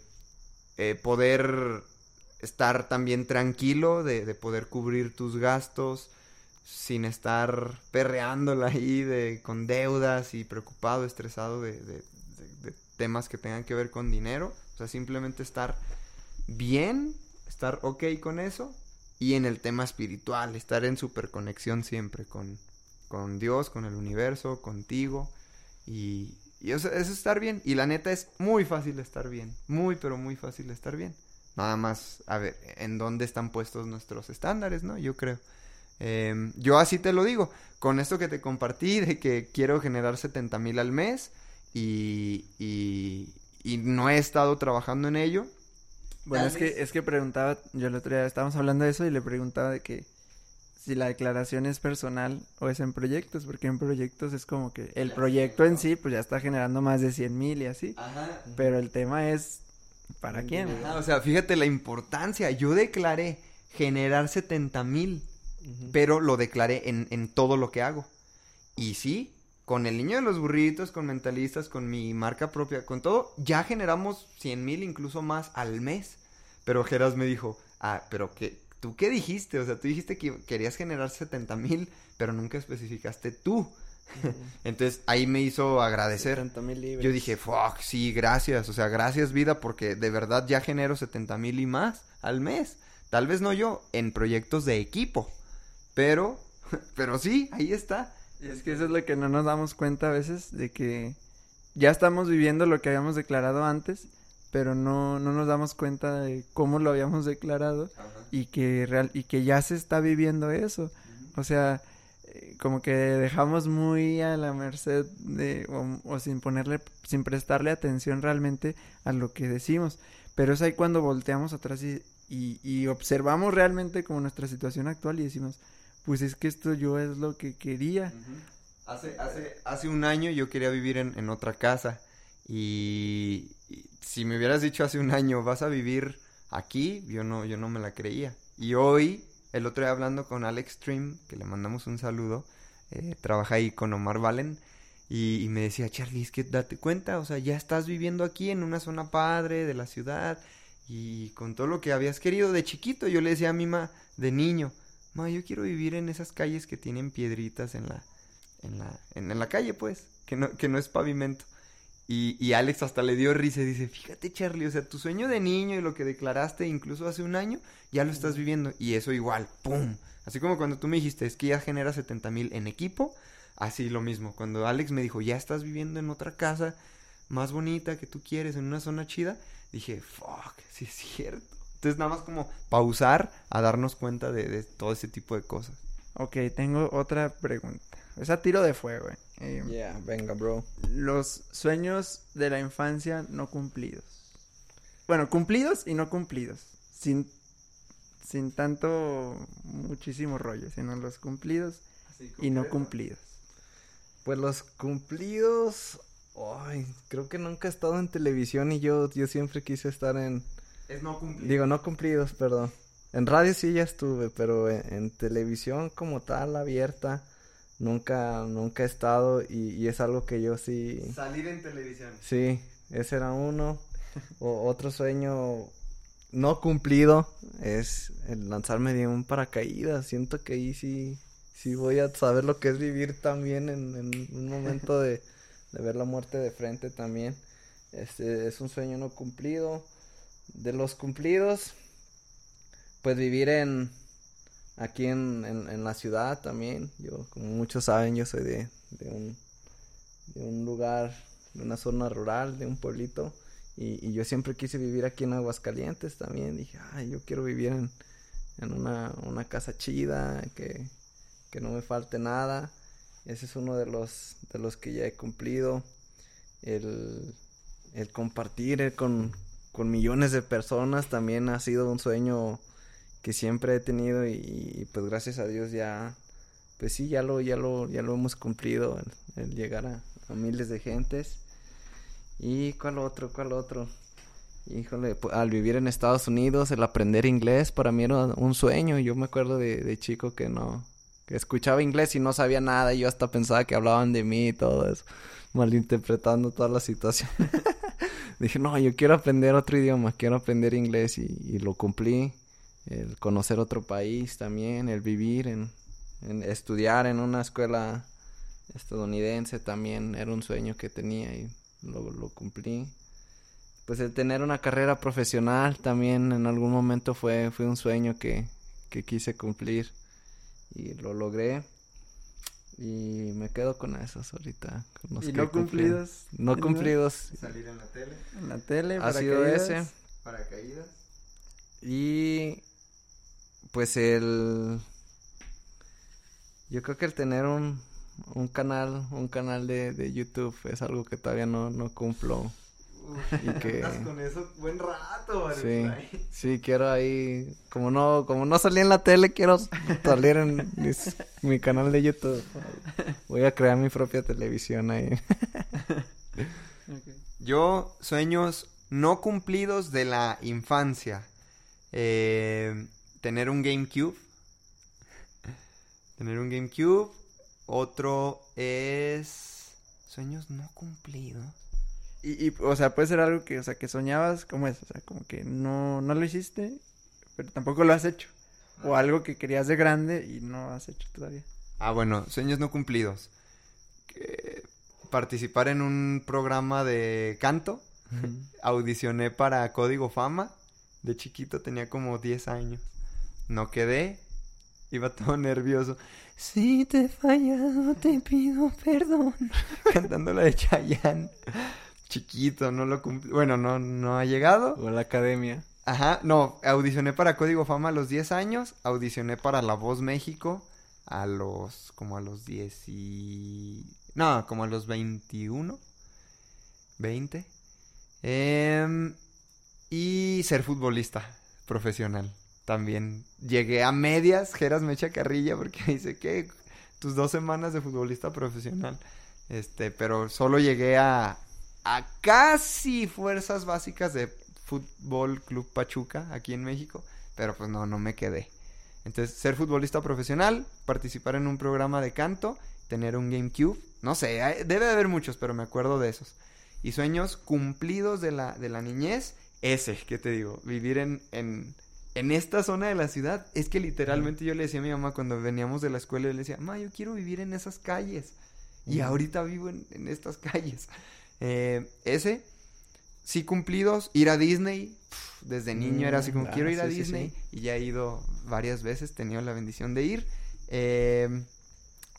eh, poder estar también tranquilo, de, de poder cubrir tus gastos sin estar perreándola ahí de, con deudas y preocupado, estresado de- de- de temas que tengan que ver con dinero. O sea, simplemente estar bien, estar ok con eso. Y en el tema espiritual, estar en superconexión siempre con, con Dios, con el universo, contigo. Y, eso es estar bien. Y la neta es muy fácil estar bien. Muy, pero muy fácil estar bien. Nada más, a ver, en dónde están puestos nuestros estándares, ¿no? Yo creo. Em, yo así te lo digo. Con esto que te compartí de que quiero generar 70 mil al mes y, y no he estado trabajando en ello. Bueno, es que, es que preguntaba, yo el otro día estábamos hablando de eso y le preguntaba de que si la declaración es personal o es en proyectos, porque en proyectos es como que el proyecto en sí pues ya está generando más de 100 mil y así, pero el tema es ¿para quién? Ajá, o sea, fíjate la importancia. Yo declaré generar 70 mil, pero lo declaré en, en todo lo que hago. Y sí, con el niño de los burritos, con mentalistas, con mi marca propia, con todo, ya generamos 100 mil, incluso más al mes. Pero Geras me dijo, ah, pero qué, ¿tú qué dijiste? O sea, tú dijiste que querías generar 70 mil, pero nunca especificaste tú. Entonces ahí me hizo agradecer. 70 mil libras. Yo dije, fuck, sí, gracias. O sea, gracias vida porque de verdad ya genero 70 mil y más al mes. Tal vez no yo, en proyectos de equipo. Pero, pero sí, ahí está. Y es que eso es lo que no nos damos cuenta a veces de que ya estamos viviendo lo que habíamos declarado antes, pero no, no nos damos cuenta de cómo lo habíamos declarado y que real y que ya se está viviendo eso. O sea, eh, como que dejamos muy a la merced de o, o sin ponerle sin prestarle atención realmente a lo que decimos. Pero es ahí cuando volteamos atrás y, y, y observamos realmente como nuestra situación actual y decimos, pues es que esto yo es lo que quería. Hace, un año yo quería vivir en, otra casa y, si me hubieras dicho hace un año, vas a vivir aquí, yo no, yo no me la creía. Y hoy, el otro día hablando con Alex Stream, que le mandamos un saludo, eh, trabaja ahí con Omar Valen, y, y me decía, Charlie, es que date cuenta, o sea, ya estás viviendo aquí en una zona padre de la ciudad, y con todo lo que habías querido de chiquito, yo le decía a mi mamá, de niño, ma, yo quiero vivir en esas calles que tienen piedritas en la, en la, en, en la calle, pues, que no, que no es pavimento. Y, y Alex hasta le dio risa y dice, fíjate Charlie, o sea, tu sueño de niño y lo que declaraste incluso hace un año, ya lo estás viviendo. Y eso igual, ¡pum! Así como cuando tú me dijiste, es que ya genera 70 mil en equipo, así lo mismo. Cuando Alex me dijo, ya estás viviendo en otra casa más bonita que tú quieres, en una zona chida, dije, fuck, sí es cierto. Entonces nada más como pausar a darnos cuenta de, de todo ese tipo de cosas. Ok, tengo otra pregunta. Es a tiro de fuego, eh. Eh, Yeah, venga, bro. Los sueños de la infancia no cumplidos. Bueno, cumplidos y no cumplidos. Sin, sin tanto, muchísimo rollo, sino los cumplidos y no cumplidos. Pues los cumplidos. Ay, creo que nunca he estado en televisión y yo, yo siempre quise estar en. Es no cumplir. Digo, no cumplidos, perdón. En radio sí ya estuve, pero en, en televisión como tal, abierta, nunca, nunca he estado y, y es algo que yo sí. Salir en televisión. Sí, ese era uno. O, otro sueño no cumplido es el lanzarme de un paracaídas. Siento que ahí sí, sí voy a saber lo que es vivir también en, en un momento de, de ver la muerte de frente también. Este es un sueño no cumplido. De los cumplidos, pues vivir en aquí en, en, la ciudad también. Yo, como muchos saben, yo soy de, de un de un lugar, de una zona rural, de un pueblito. Y, y yo siempre quise vivir aquí en Aguascalientes también. Dije, ay, yo quiero vivir en, en una, una casa chida, que, que no me falte nada. Ese es uno de los, de los que ya he cumplido. El, el compartir eh, con, con millones de personas también ha sido un sueño que siempre he tenido y, pues gracias a Dios ya pues sí ya lo ya lo ya lo hemos cumplido el, llegar a, miles de gentes. Y cuál otro cuál otro híjole pues, al vivir en Estados Unidos el aprender inglés para mí era un sueño. Yo me acuerdo de chico que no escuchaba inglés y no sabía nada y yo hasta pensaba que hablaban de mí y todo eso malinterpretando toda la situación dije no yo quiero aprender otro idioma quiero aprender inglés y, y lo cumplí el conocer otro país también, el vivir, en, en, estudiar en una escuela estadounidense también era un sueño que tenía y lo, lo, cumplí. Pues el tener una carrera profesional también en algún momento fue, fue un sueño que, que quise cumplir y lo logré. Y me quedo con esos ahorita. Con los ¿Y que no cumplidos? No cumplidos. Salir en la tele. En la tele, ha sido ese. Paracaídas. Y pues el yo creo que el tener un, un canal un canal de, de YouTube es algo que todavía no, no cumplo Uf, y que con eso buen rato ¿vale? sí sí quiero ahí como no como no salí en la tele quiero salir en mis, mi canal de YouTube voy a crear mi propia televisión ahí okay. yo sueños no cumplidos de la infancia eh, tener un GameCube. tener un GameCube. Otro es sueños no cumplidos. Y, y, o sea, puede ser algo que, o sea, que soñabas, como es? O sea, como que no, no lo hiciste, pero tampoco lo has hecho. O algo que querías de grande y no has hecho todavía. Ah, bueno, sueños no cumplidos. Que participar en un programa de canto. Uh -huh. Audicioné para Código Fama. De chiquito tenía como 10 años. No quedé. Iba todo nervioso. Si te he fallado, te pido perdón. Cantando la de Chayanne. Chiquito, no lo cumplí. Bueno, no, no ha llegado. O a la academia. Ajá, no, audicioné para Código Fama a los 10 años. Audicioné para La Voz México a los. como a los 10 y. No, como a los 21. 20. Eh, y ser futbolista profesional. También llegué a medias, Geras me echa carrilla porque dice que tus dos semanas de futbolista profesional. Este, pero solo llegué a, a casi fuerzas básicas de Fútbol Club Pachuca aquí en México, pero pues no, no me quedé. Entonces, ser futbolista profesional, participar en un programa de canto, tener un GameCube, no sé, hay- debe de haber muchos, pero me acuerdo de esos. Y sueños cumplidos de la, de la niñez, ese, ¿qué te digo? Vivir en, en, en esta zona de la ciudad. Es que literalmente yo le decía a mi mamá cuando veníamos de la escuela, yo le decía, mamá, yo quiero vivir en esas calles. Y ahorita vivo en, en estas calles. Eh, ese, sí cumplidos, ir a Disney. Desde niño era así como, Mm, quiero ah, ir a sí, Disney. sí. Y ya he ido varias veces, he tenido la bendición de ir. Eh,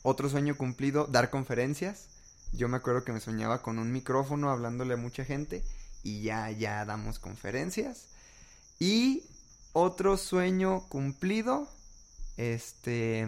otro sueño cumplido, dar conferencias. Yo me acuerdo que me soñaba con un micrófono hablándole a mucha gente y ya, ya damos conferencias. Y otro sueño cumplido, este...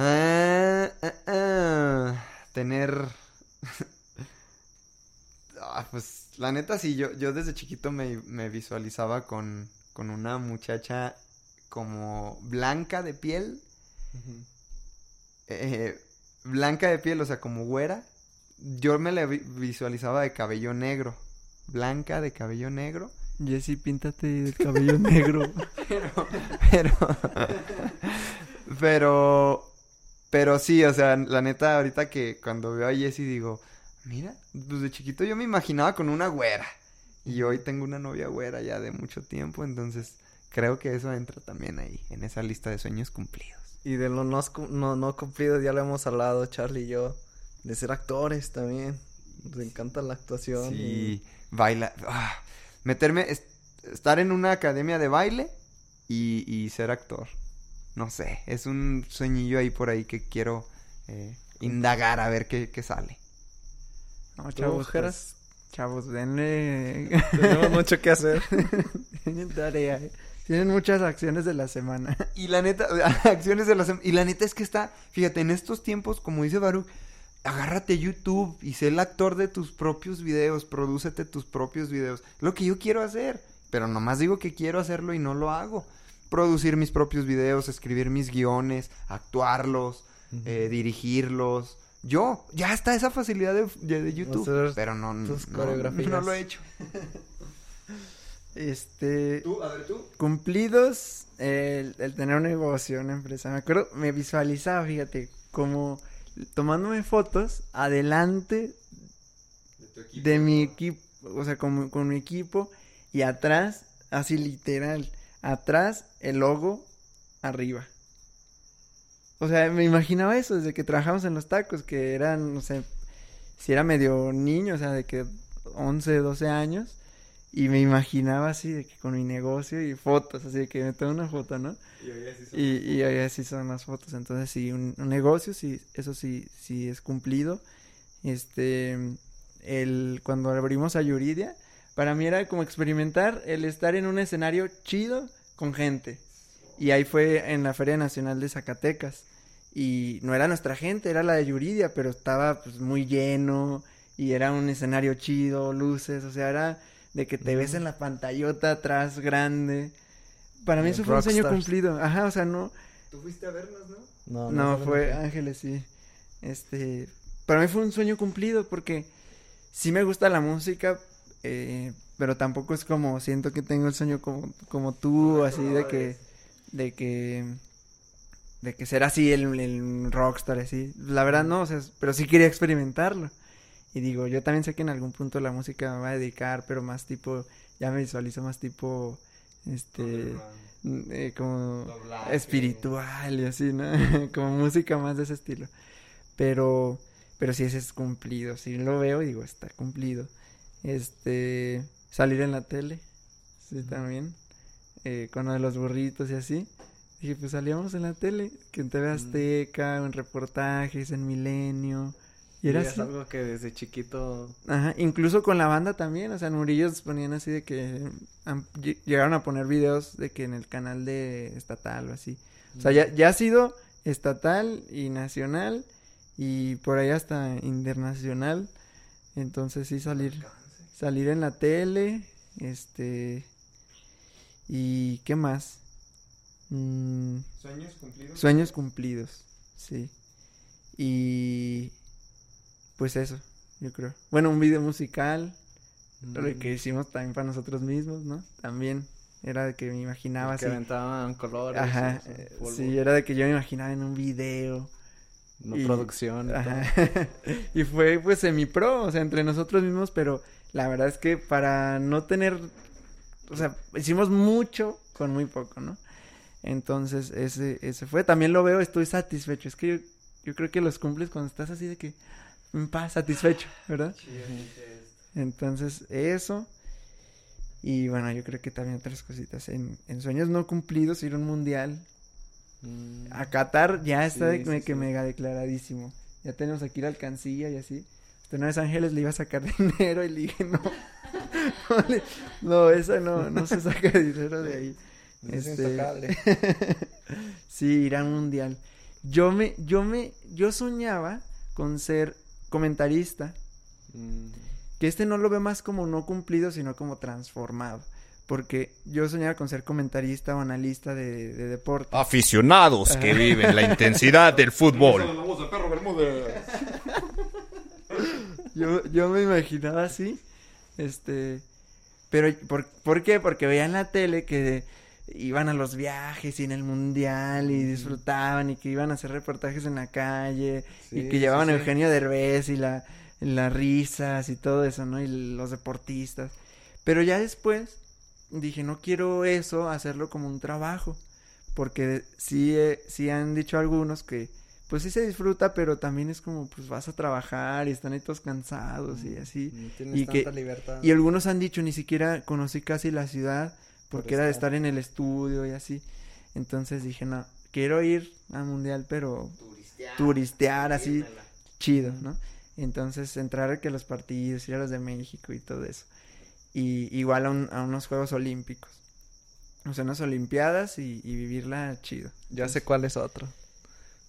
Ah, ah, ah, tener... Ah, pues la neta sí, yo, yo desde chiquito me, me visualizaba con, con una muchacha como blanca de piel. eh, blanca de piel, o sea, como güera. Yo me la vi- visualizaba de cabello negro. Blanca de cabello negro. Jessy, píntate el cabello negro. Pero, pero, pero, pero sí, o sea, la neta, ahorita que cuando veo a Jessie digo, mira, pues de chiquito yo me imaginaba con una güera. Y hoy tengo una novia güera ya de mucho tiempo, entonces creo que eso entra también ahí, en esa lista de sueños cumplidos. Y de lo no, no, no cumplido ya lo hemos hablado, Charlie y yo. De ser actores también. Nos encanta la actuación. Sí, baila, ah, meterme, es- estar en una academia de baile y, y ser actor. No sé, es un sueñillo ahí por ahí que quiero eh, indagar a ver qué, qué sale. No, ¿Tú, chavos, pues, chavos, denle... Tenemos mucho que hacer. Tienen tarea. Tienen muchas acciones de la semana. Y la neta, acciones de la sem- Y la neta es que está, fíjate, en estos tiempos, como dice Baruch, agárrate YouTube y sé el actor de tus propios videos, prodúcete tus propios videos. Lo que yo quiero hacer, pero nomás digo que quiero hacerlo y no lo hago. Producir mis propios videos, escribir mis guiones, actuarlos, eh, dirigirlos. Yo, ya está esa facilidad de, de- de YouTube, pero no, tus no, coreografías. no lo he hecho. Este... ¿Tú? A ver, tú. Cumplidos el, el tener un negocio, una empresa. Me acuerdo, me visualizaba, fíjate, como tomándome fotos adelante de mi equipo, o sea, con, con mi equipo y atrás, así literal, atrás el logo, arriba. O sea, me imaginaba eso desde que trabajamos en los tacos, que eran, no sé, si era medio niño, o sea, de que 11, 12 años, y me imaginaba así, de que con mi negocio y fotos, así de que me tomo una foto, ¿no? Y, y ahí así son las fotos. Entonces, sí, un, un negocio, sí, eso sí, sí es cumplido. Este, el, cuando abrimos a Yuridia, para mí era como experimentar el estar en un escenario chido con gente. Y ahí fue en la Feria Nacional de Zacatecas. Y no era nuestra gente, era la de Yuridia, pero estaba pues muy lleno y era un escenario chido, luces, o sea, era de que te ves en la pantallota atrás grande. Para mí eso fue un sueño cumplido. Ajá, o sea, no, Tú fuiste a vernos, ¿no? No, no, saben fue. Ángeles, sí. Este, para mí fue un sueño cumplido porque sí me gusta la música, eh, pero tampoco es como siento que tengo el sueño como, como tú, así de que, de que, de que ser así el, el rockstar, así. La verdad no, o sea, pero sí quería experimentarlo. Y digo, yo también sé que en algún punto la música me va a dedicar, pero más tipo, ya me visualizo más tipo, este, eh, como Doblaje. espiritual y así, ¿no? como música más de ese estilo. Pero, pero sí ese es cumplido, sí lo veo y digo, está cumplido. Este, salir en la tele, sí también, eh, con lo de los burritos y así. Dije, pues salíamos en la tele, que en TV Azteca, en reportajes, en Milenio. Y era es así. algo que desde chiquito... Ajá, incluso con la banda también, o sea, en Murillos ponían así de que llegaron a poner videos de que en el canal de estatal o así. O sea, ya, ya ha sido estatal y nacional y por ahí hasta internacional. Entonces sí salir salir en la tele, este y qué más? Mm, ¿Sueños cumplidos? Sueños cumplidos, sí. Y pues eso, yo creo. Bueno, un video musical, lo Mm, que hicimos también para nosotros mismos, ¿no? También era de que me imaginaba que así. aventaban colores. Ajá, y, o sea, eh, sí, era de que yo me imaginaba en un video. no y- producción y Ajá. todo. y fue pues semi-pro, o sea, entre nosotros mismos, pero la verdad es que para no tener, o sea, hicimos mucho con muy poco, ¿no? Entonces, ese, ese fue, también lo veo, estoy satisfecho, es que yo, yo creo que los cumples cuando estás así de que, en paz, satisfecho, ¿verdad? Entonces, eso. Y bueno, yo creo que también otras cositas. En, en sueños no cumplidos, ir a un mundial. Mm, A Qatar ya está Sí, de, sí, que sí. mega declaradísimo. Ya tenemos aquí la alcancía y así. Este no es Ángeles, le iba a sacar dinero y le dije, no. No, le- no, esa no, no se saca dinero de ahí. es Este, intocable. sí, ir a un mundial. Yo me, yo me, yo soñaba con ser comentarista. Mm, Que este no lo veo más como no cumplido, sino como transformado. Porque yo soñaba con ser comentarista o analista de, de deporte. Aficionados que viven la intensidad del fútbol. Yo, yo me imaginaba así. Este. Pero, ¿por, ¿por qué? Porque veía en la tele que iban a los viajes y en el mundial y disfrutaban y que iban a hacer reportajes en la calle y que llevaban sí, a sí. Eugenio Derbez y la, las risas y todo eso, ¿no? Y los deportistas. Pero ya después dije, no quiero eso, hacerlo como un trabajo. Porque sí, eh, sí han dicho algunos que, pues sí se disfruta, pero también es como, pues vas a trabajar y están ahí todos cansados y así. No tienes Y que- tanta libertad. Y algunos han dicho, ni siquiera conocí casi la ciudad porque Por era de estar. en el estudio y así. Entonces dije, no, quiero ir al mundial, pero turistear así, chido, ¿no? Entonces entrar a que los partidos, ir a los de México y todo eso. Y igual a, un- a unos Juegos Olímpicos. O sea, unas Olimpiadas y, y vivirla chido. Ya sé cuál es otro.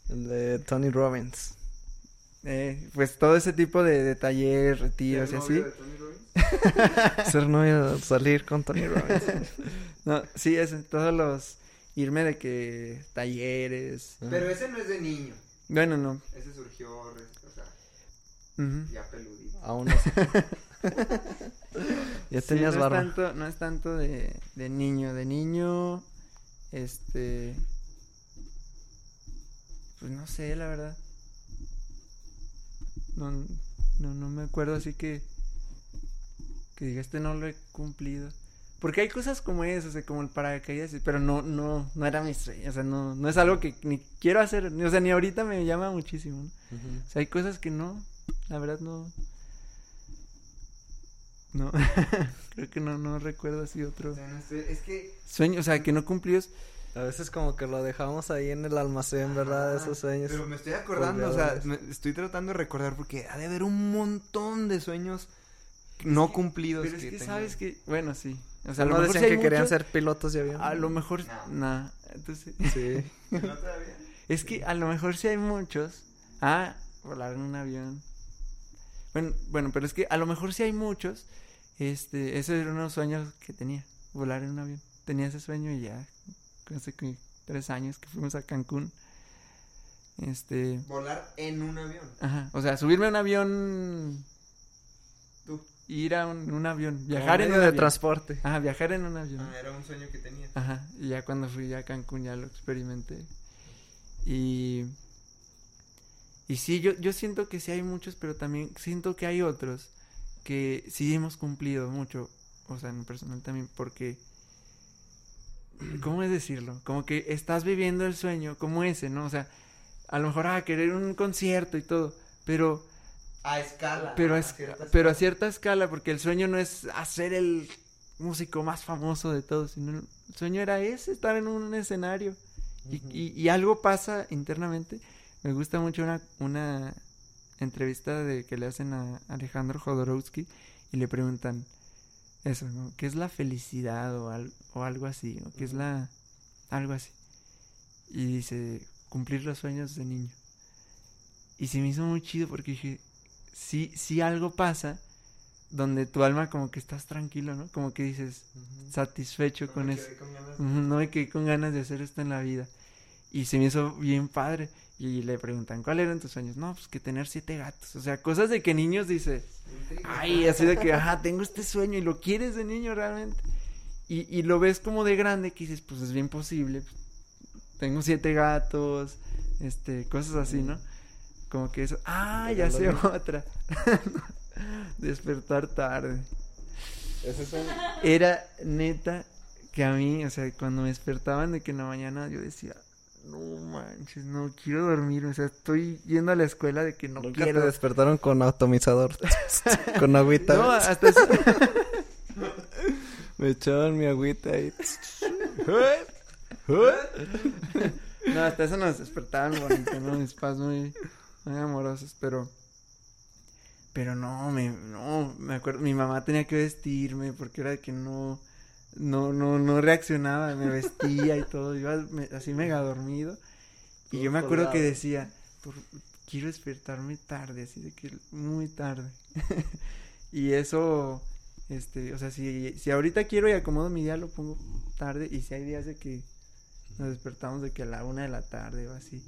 El de Tony Robbins. Eh, pues todo ese tipo de, de taller, retiros y así. Ser novio, salir con Tony Robbins. No, sí, es todos los irme de que talleres. Pero ese no es de niño. Bueno, no. Ese surgió, o sea, ya peludito. Aún no sé. ya Sí, tenías no barba. Es tanto, no es tanto de, de niño. De niño, este... Pues no sé, la verdad. No, no, no me acuerdo así que... Que diga, este no lo he cumplido. Porque hay cosas como eso, o sea, como el paracaídas, pero no, no, no era mi sueño, o sea, no, no es algo que ni quiero hacer, ni- o sea, ni ahorita me llama muchísimo, ¿no? O sea, hay cosas que no, la verdad no. No, creo que no, no recuerdo así otro O sea, no sé, es que sueño, o sea, que no cumplidos. A veces como que lo dejamos ahí en el almacén, ¿verdad? Esos sueños. Pero me estoy acordando, o sea, me- estoy tratando de recordar porque ha de haber un montón de sueños no que- cumplidos. Pero es que tengo. sabes que, bueno, sí. O sea, a ¿No lo mejor decían que querían muchos, ser pilotos de avión? A lo mejor, No. nah, entonces, Sí. ¿No todavía? es que a lo mejor sí hay muchos. Ah, volar en un avión. Bueno, bueno, pero es que a lo mejor sí hay muchos. Este, esos eran unos sueños que tenía, volar en un avión. Tenía ese sueño y ya, hace que tres años que fuimos a Cancún. Este, Volar en un avión. ajá, o sea, subirme a un avión, Tú. ir a un, un avión, viajar en medio un de avión. transporte. Ajá, viajar en un avión. Ah, era un sueño que tenía. Ajá, y ya cuando fui a Cancún ya lo experimenté. Y... Y sí, yo, yo siento que sí hay muchos, pero también siento que hay otros que sí hemos cumplido mucho, o sea, en personal también, porque... ¿Cómo es decirlo? Como que estás viviendo el sueño como ese, ¿no? O sea, a lo mejor, ah, querer un concierto y todo, pero A escala. pero, a pero a cierta escala, porque el sueño no es hacer el músico más famoso de todos, sino el sueño era ese, estar en un escenario Y, y, y algo pasa internamente. Me gusta mucho una, una entrevista de que le hacen a Alejandro Jodorowsky y le preguntan eso, ¿no? ¿Qué es la felicidad o, al- o algo así? ¿O qué es la... algo así? Y dice, cumplir los sueños de niño. Y se me hizo muy chido porque dije, sí, sí algo pasa donde tu alma como que estás tranquilo, ¿no? Como que dices, satisfecho con eso. No me quedé con ganas de hacer esto en la vida. Y se me hizo bien padre. Y le preguntan, ¿cuáles eran tus sueños? No, pues que tener siete gatos. O sea, cosas de que niños dice, ay, así de que, ajá, tengo este sueño y lo quieres de niño realmente. Y, y lo ves como de grande que dices, pues es bien posible. pues, tengo siete gatos, este, cosas así, ¿no? Como que eso, ah, ya sé otra. Despertar tarde. Era neta que a mí, o sea, cuando me despertaban de que en la mañana yo decía, no manches, no quiero dormir, o sea, estoy yendo a la escuela de que no Nunca quiero. te despertaron con atomizador. con agüita. No, hasta eso. Me echaban mi agüita ahí. No, hasta eso nos despertaban bonito, ¿no? Mis papás muy, muy amorosos, pero... Pero no, me, no, me acuerdo, mi mamá tenía que vestirme porque era de que no, no, no, no reaccionaba, me vestía y todo, iba me- así mega dormido. Y Todo yo me acuerdo que decía, "Por- quiero despertarme tarde, así de que muy tarde. y eso, este, o sea, si, si ahorita quiero y acomodo mi día, lo pongo tarde. Y si hay días de que nos despertamos de que a la una de la tarde o así.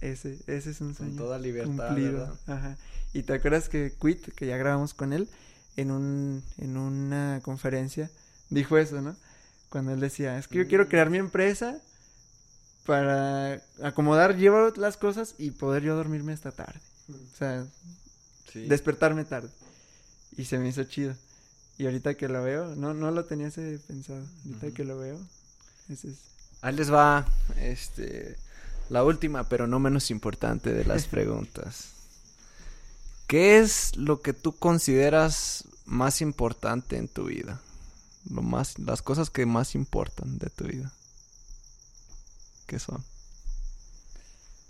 Ese, ese es un Con sueño. toda libertad, cumplido. ¿verdad? Ajá. Y te acuerdas que Quit, que ya grabamos con él, en un, en una conferencia, dijo eso, ¿no? Cuando él decía, es que yo Mm. quiero crear mi empresa para acomodar, llevar las cosas y poder yo dormirme esta tarde. O sea, despertarme tarde. Y se me hizo chido. Y ahorita que lo veo, no, no lo tenía ese pensado. Ahorita que lo veo, ese es. Ahí les va, este, la última, pero no menos importante de las preguntas. ¿Qué es lo que tú consideras más importante en tu vida? Lo más, las cosas que más importan de tu vida. ¿Qué son?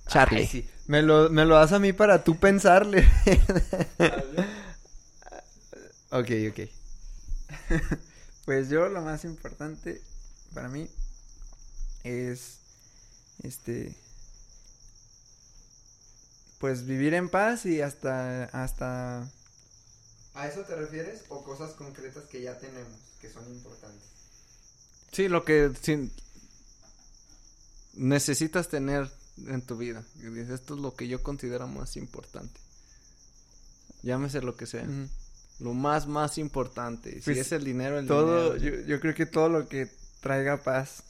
Charlie. Ay, sí. Me lo, me lo das a mí para tú pensarle. ok, ok. Pues yo lo más importante para mí es este pues vivir en paz y hasta hasta ¿A eso te refieres o cosas concretas que ya tenemos, que son importantes? Sí, lo que necesitas tener en tu vida. Esto es lo que yo considero más importante. Llámese lo que sea. Lo más, más importante. Si Pues, es el dinero, el todo dinero. yo, yo creo que todo lo que traiga paz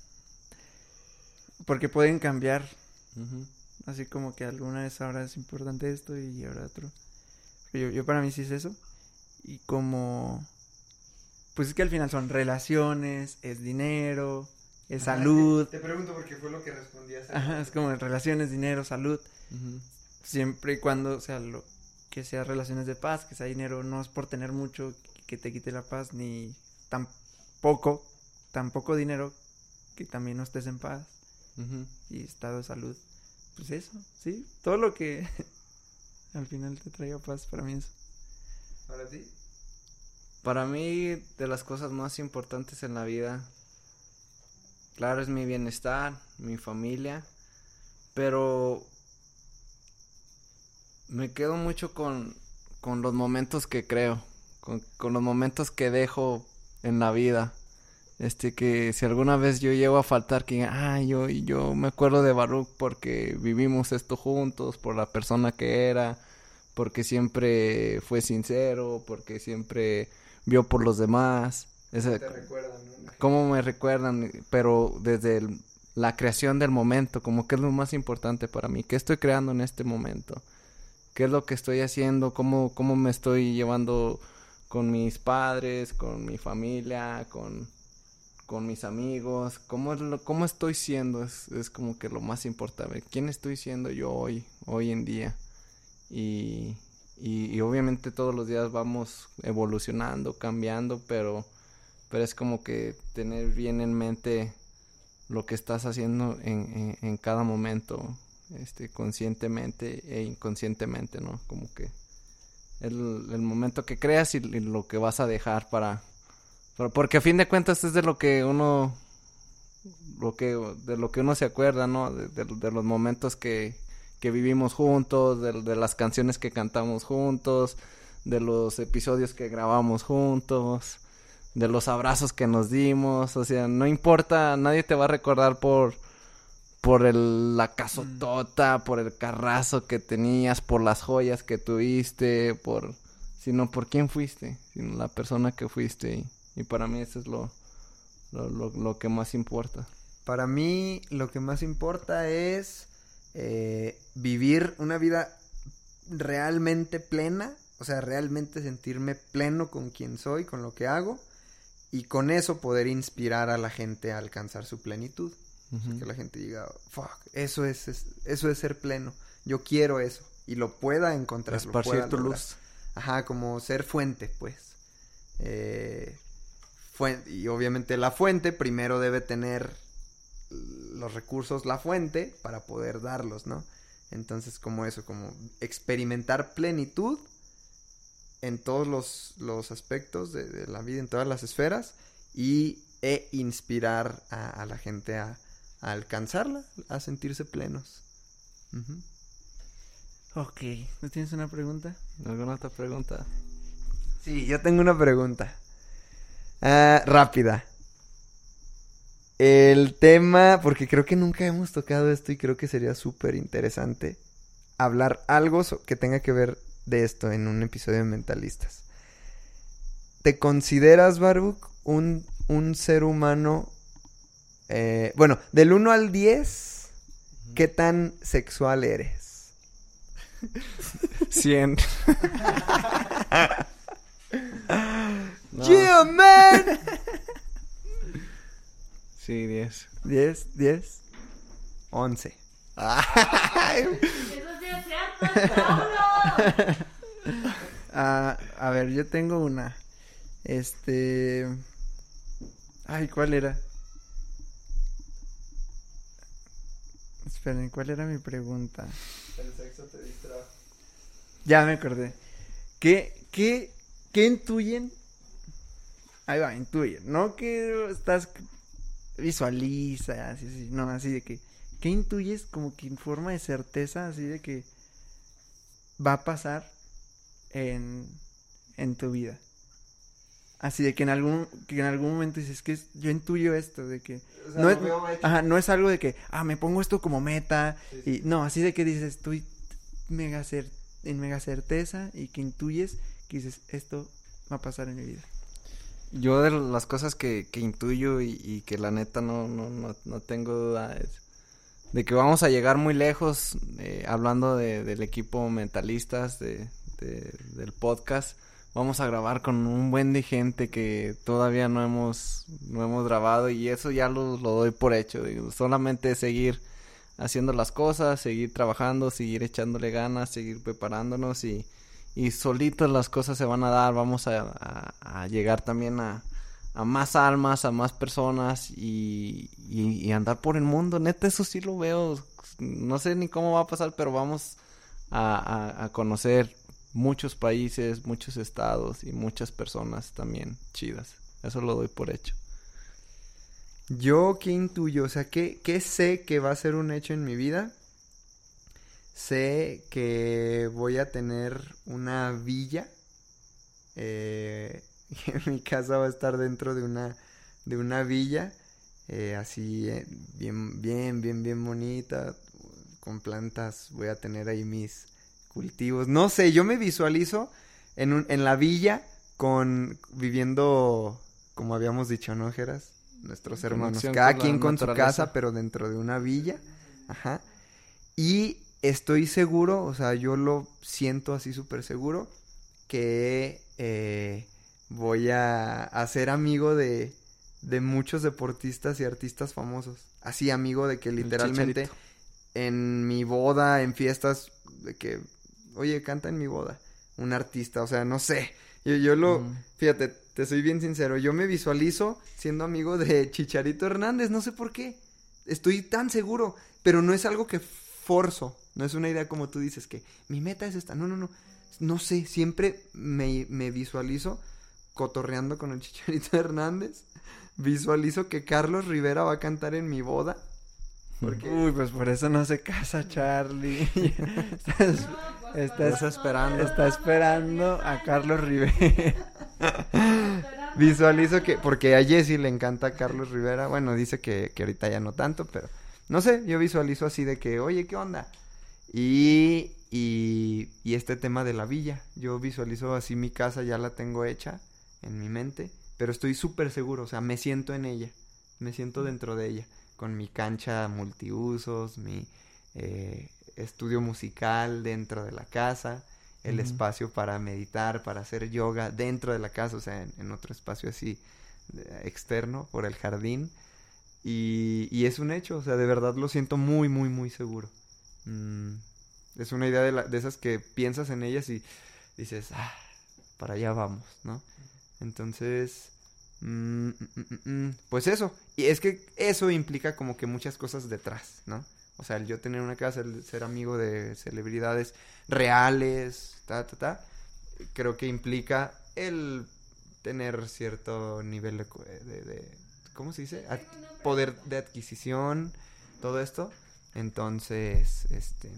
porque pueden cambiar así como que alguna vez ahora es importante esto y ahora otro. Yo para mí sí es eso. Y como... Pues es que al final son relaciones, es dinero, es salud. Te, pregunto porque fue lo que respondí hace Ajá, es como relaciones, dinero, salud. Siempre y cuando, o sea, lo que sea relaciones de paz, que sea dinero, no es por tener mucho que te quite la paz, ni tampoco, tampoco dinero que también no estés en paz y estado de salud. Pues eso, sí, todo lo que al final te traiga paz para mí eso. ¿Para ti? Para mí, de las cosas más importantes en la vida, claro, es mi bienestar, mi familia, pero me quedo mucho con, con los momentos que creo, con, con los momentos que dejo en la vida. Este que si alguna vez yo llego a faltar, que ah, yo, yo me acuerdo de Baruch porque vivimos esto juntos, por la persona que era, porque siempre fue sincero, porque siempre vio por los demás. Ese- Te recuerdan, ¿no? cómo me recuerdan, pero desde el- la creación del momento, como que es lo más importante para mí, qué estoy creando en este momento, qué es lo que estoy haciendo, cómo, cómo me estoy llevando con mis padres, con mi familia, con, con mis amigos, cómo, es lo- cómo estoy siendo, es, es como que lo más importante, quién estoy siendo yo hoy, hoy en día. Y, y, obviamente todos los días vamos evolucionando, cambiando, pero, pero es como que tener bien en mente lo que estás haciendo en, en, en cada momento, este, conscientemente e inconscientemente, ¿no? Como que el, el momento que creas y, lo que vas a dejar para, porque a fin de cuentas es de lo que uno lo que de lo que uno se acuerda, ¿no? De- de los momentos que, que vivimos juntos, de, de las canciones que cantamos juntos, de los episodios que grabamos juntos, de los abrazos que nos dimos, o sea, no importa, nadie te va a recordar por por el, la casotota, por el carrazo que tenías, por las joyas que tuviste, por sino por quién fuiste, sino la persona que fuiste y, y para mí eso es lo, lo, lo, lo que más importa. Para mí lo que más importa es eh, vivir una vida realmente plena, o sea, realmente sentirme pleno con quien soy, con lo que hago, y con eso poder inspirar a la gente a alcanzar su plenitud. O sea, que la gente diga, fuck, eso es, es- eso es ser pleno, yo quiero eso, y lo pueda encontrar. lo Esparcir pueda tu luz. Ajá, como ser fuente, pues. Eh, fuen- y obviamente la fuente primero debe tener los recursos, la fuente, para poder darlos, ¿no? Entonces, como eso, como experimentar plenitud en todos los, los aspectos de, de la vida, en todas las esferas, y e inspirar a, a la gente a, a alcanzarla, a sentirse plenos. Ujú. Ok, ¿no tienes una pregunta? ¿Alguna otra pregunta? Sí, yo tengo una pregunta. Ah, rápida. El tema, porque creo que nunca hemos tocado esto y creo que sería súper interesante hablar algo que tenga que ver de esto en un episodio de Mentalistas. ¿Te consideras, Baruch, un, un ser humano... eh, bueno, del 1 al 10, ¿qué tan sexual eres? 100. ¡Yeah, man! Sí, 10. 10, 10, 11. Ah, a ver, yo tengo una. Este. Ay, ¿cuál era? Esperen, ¿cuál era mi pregunta? Ya me acordé. ¿Qué, qué, qué intuyen? Ahí va, intuyen. No que estás visualiza, así, así. No, así de que. ¿Qué intuyes como que en forma de certeza, así de que va a pasar en, en tu vida? Así de que en algún, que en algún momento dices que yo intuyo esto, de que no, es, ajá, no es algo de que, ah, me pongo esto como meta, y no, así de que dices, estoy mega cer- en mega certeza y que intuyes que dices, esto va a pasar en mi vida. Yo de las cosas que, que intuyo y, y que la neta no, no, no, no tengo duda es de que vamos a llegar muy lejos eh, hablando de, del equipo mentalistas de, de- del podcast. Vamos a grabar con un buen de gente que todavía no hemos, no hemos grabado y eso ya lo, lo doy por hecho. digo, solamente seguir haciendo las cosas, seguir trabajando, seguir echándole ganas, seguir preparándonos y, y solitos las cosas se van a dar. Vamos a, llegar también a, más almas, a más personas y, y- andar por el mundo. Neta, eso sí lo veo. No sé ni cómo va a pasar, pero vamos a conocer muchos países, muchos estados y muchas personas también chidas. Eso lo doy por hecho. Yo, ¿qué intuyo? O sea, ¿qué, qué sé que va a ser un hecho en mi vida? Sé que voy a tener una villa. eh, mi casa va a estar dentro de una, de una villa. eh, así, eh, bien, bien, bien, bien bonita. Con plantas. Voy a tener ahí mis cultivos. No sé, yo me visualizo en, un, en la villa con viviendo, como habíamos dicho, ¿no, Geras? Nuestros hermanos. Cada quien con su casa, pero dentro de una villa. Ajá. Y estoy seguro, o sea, yo lo siento así súper seguro, que eh, voy a, a ser amigo de, de muchos deportistas y artistas famosos. Así, amigo de que literalmente en mi boda, en fiestas, de que, oye, canta en mi boda. Un artista, o sea, no sé. Yo, yo lo, Mm. fíjate, te soy bien sincero, yo me visualizo siendo amigo de Chicharito Hernández, no sé por qué. estoy tan seguro, pero no es algo que forzo, no es una idea como tú dices, que mi meta es esta, no, no, no, no sé, siempre me, me visualizo cotorreando con el Chicharito Hernández, visualizo que Carlos Rivera va a cantar en mi boda. Porque Uy, pues por eso no se casa Charlie. estás, estás esperando. Está esperando a Carlos Rivera. visualizo que, porque a Jesse le encanta Carlos Rivera, bueno, dice que, que ahorita ya no tanto, pero no sé, yo visualizo así de que, oye, ¿qué onda? Y, y, y este tema de la villa, yo visualizo así mi casa, ya la tengo hecha en mi mente, pero estoy súper seguro, o sea, me siento en ella, me siento dentro de ella, con mi cancha multiusos, mi eh, estudio musical dentro de la casa, el espacio para meditar, para hacer yoga dentro de la casa, o sea, en, en otro espacio así eh, externo, por el jardín. Y, es un hecho, o sea, de verdad lo siento muy, muy, muy seguro. Mm, es una idea de, la- de esas que piensas en ellas y dices, ah, para allá vamos, ¿no? Entonces, mm, mm, pues eso. Y es que eso implica como que muchas cosas detrás, ¿no? O sea, el yo tener una casa, el ser amigo de celebridades reales, ta, ta, ta, creo que implica el tener cierto nivel de, de- de- ¿cómo se dice? Ad- poder de adquisición, todo esto. Entonces, este,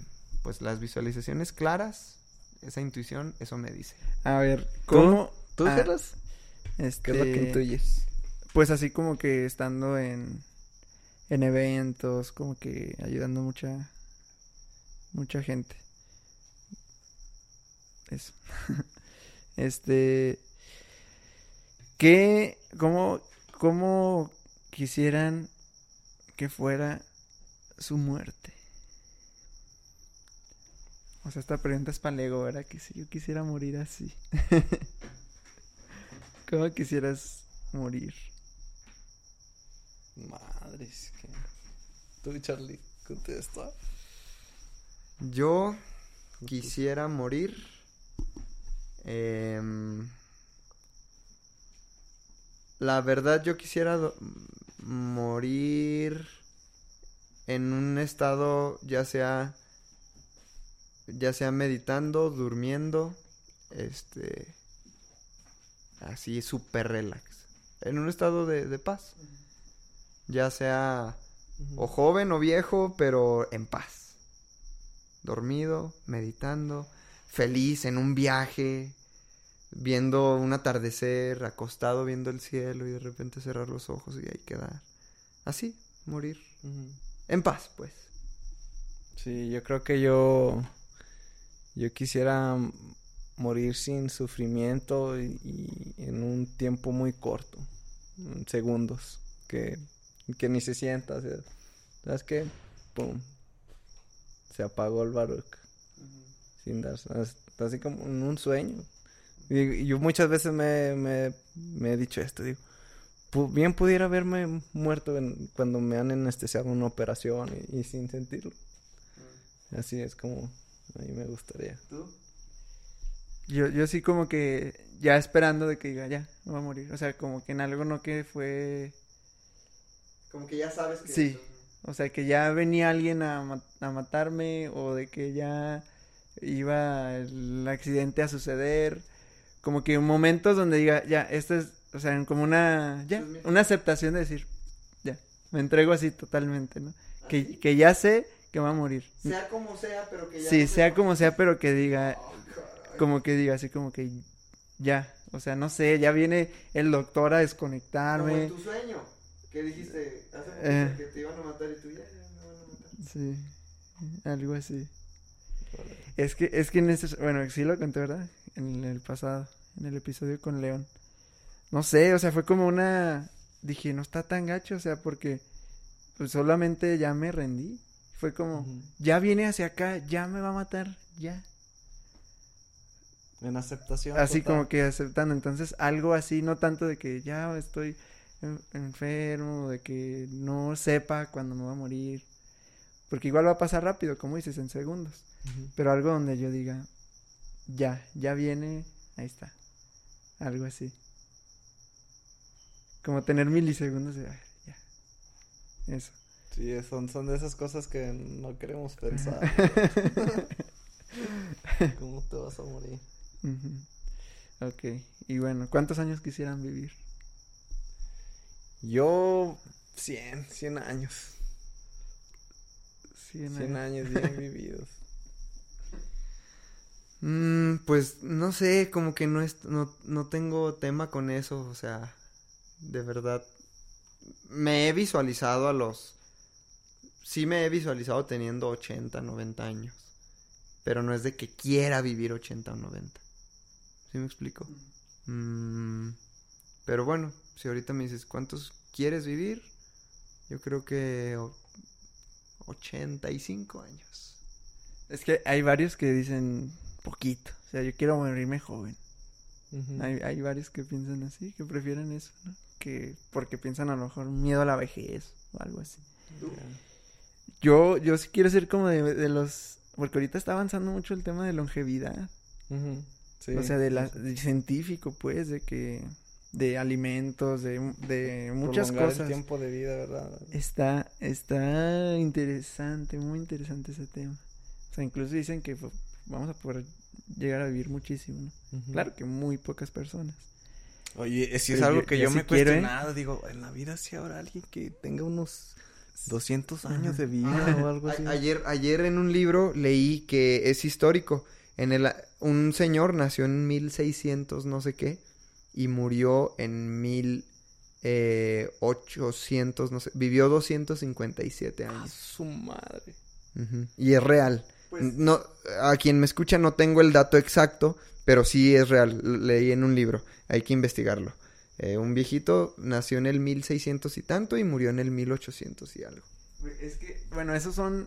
pues las visualizaciones claras, esa intuición, eso me dice. A ver, ¿cómo? ¿Tú, ah, Geras? este, ¿Qué es lo que intuyes? Pues así como que estando en, en eventos, como que ayudando mucha, mucha gente. Eso. este, ¿qué, cómo, cómo quisieran que fuera su muerte? O sea, esta pregunta es para Lego, ¿verdad? Que si yo quisiera morir así. ¿Cómo quisieras morir? Madres, que... Tú, Charlie, contesta. Yo quisiera morir. em, la verdad, yo quisiera morir en un estado, ya sea, ya sea meditando, durmiendo, este, así súper relax, en un estado de, de paz, ya sea o joven o viejo, pero en paz. Dormido, meditando, feliz en un viaje, viendo un atardecer, acostado viendo el cielo y de repente cerrar los ojos y ahí quedar. Así, morir. En paz, pues. Sí, yo creo que yo... Yo quisiera morir sin sufrimiento y, y en un tiempo muy corto. en segundos. Que, que ni se sienta. o sea, ¿Sabes qué? Pum. Se apagó el Baruch. Sin dar... Está así como en un sueño. Y, y yo muchas veces me, me, me he dicho esto. Digo, bien pudiera haberme muerto en- cuando me han anestesiado en una operación y, y sin sentirlo. Así es como a mí me gustaría. Yo, yo sí como que ya esperando de que diga, ya, me va a morir. O sea, como que en algo no que fue... Como que ya sabes que... Sí. O sea, que ya venía alguien a, a matarme o de que ya iba el accidente a suceder. Como que momentos donde diga, ya, esto es, o sea, como una, ya, una aceptación de decir, ya, me entrego así totalmente, ¿no? Que, que ya sé que va a morir. Sea como sea, pero que ya... Sí, no sea como sea, pero que diga, Oh, como que diga, así como que ya, o sea, no sé, ya viene el doctor a Como desconectarme. en tu sueño. Que dijiste hace Eh. que te iban a matar y tú ya, ya me van a matar. Sí, algo así. Es que, es que en este, bueno, sí lo conté, ¿verdad? En el pasado, en el episodio con León. No sé, o sea, fue como una, dije, no está tan gacho, o sea, porque pues solamente ya me rendí. Fue como, ya viene hacia acá, ya me va a matar, ya. En aceptación. Así total. como que aceptando, entonces algo así, no tanto de que ya estoy en- enfermo, de que no sepa cuándo me va a morir. Porque igual va a pasar rápido, como dices, en segundos. Pero algo donde yo diga, ya, ya viene, ahí está. Algo así. Como tener milisegundos de, "Ay, ya. Eso. Sí, son, son de esas cosas que no queremos pensar. ¿Cómo te vas a morir? Ujú. Ok, y bueno, ¿cuántos años quisieran vivir? Yo, 100, 100 años. Cien 100 años bien vividos. Mm, pues no sé, como que no, es, no, no tengo tema con eso, o sea, de verdad. Me he visualizado a los... Sí me he visualizado teniendo 80, 90 años, pero no es de que quiera vivir 80 o 90. ¿Sí me explico? Mm, pero bueno, si ahorita me dices, ¿cuántos quieres vivir? Yo creo que o- 85 años. Es que hay varios que dicen poquito. O sea, yo quiero morirme joven. Hay, hay varios que piensan así, que prefieren eso, ¿no? Que porque piensan a lo mejor miedo a la vejez o algo así. Yo, yo sí quiero ser como de, de los... Porque ahorita está avanzando mucho el tema de longevidad. Sí, o sea, de la, de científico, pues, de que... De alimentos, de, de muchas Prolongar cosas. el tiempo de vida, ¿verdad? Está, está interesante, muy interesante ese tema. O sea, incluso dicen que vamos a poder llegar a vivir muchísimo, ¿no? Claro que muy pocas personas. Oye, si es algo que yo me he quiero, ¿eh? cuestionado, digo, en la vida sí habrá alguien que tenga unos 200 años de vida o algo A- así. ayer, ayer en un libro leí que es histórico. En el, un señor nació en 1600 no sé qué y murió en 1800 no sé. Vivió 257 Ah, años. su madre. Y es real. Pues No, a quien me escucha no tengo el dato exacto, pero sí es real. Leí en un libro. Hay que investigarlo. Eh, un viejito nació en el 1600 y tanto y murió en el 1800 y algo. Es que, bueno, esos son,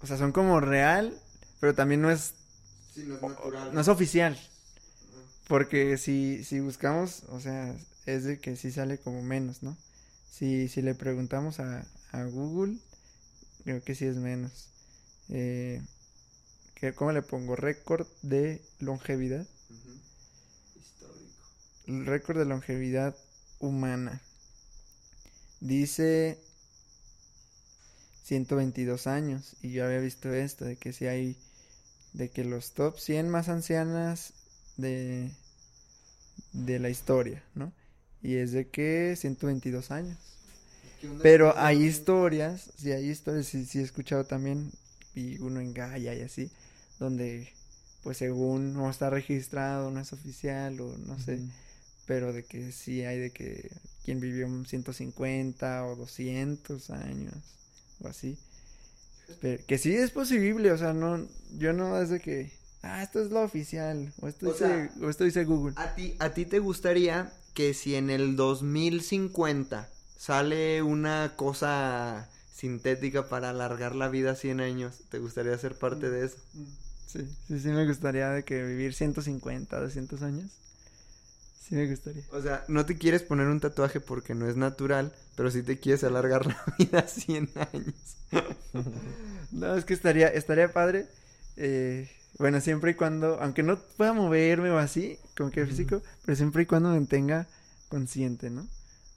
o sea, son como real, pero también no es, Sí, no es no es oficial. Porque si, si buscamos, o sea, es de que sí sale como menos, ¿no? Si, si le preguntamos a, a Google, creo que sí es menos. Eh, ¿qué- ¿Cómo le pongo? Récord de longevidad. Histórico. El récord de longevidad humana. Dice 122 años. Y yo había visto esto, de que si hay, de que los top 100 más ancianas de, de la historia, ¿no? Y es de que 122 años. Pero hay historias, sí hay historias, sí, sí he escuchado también, y uno en Gaia y así, donde pues según no está registrado, no es oficial o no sé, pero de que sí hay de que quien vivió un 150 o 200 años o así. Pero que sí es posible, o sea, no, yo no es de que, ah, esto es lo oficial, o esto, O dice, sea, o esto dice Google. ¿A ti, ¿A ti te gustaría que si en el 2050 sale una cosa sintética para alargar la vida a 100 años, ¿te gustaría ser parte de eso? Sí, sí, sí me gustaría de que vivir 150, 200 años. Sí me gustaría. O sea, no te quieres poner un tatuaje porque no es natural, pero sí te quieres alargar la vida a 100 años. No, es que estaría, estaría padre. eh, bueno, siempre y cuando, aunque no pueda moverme o así, como que físico, pero siempre y cuando me mantenga consciente, ¿no?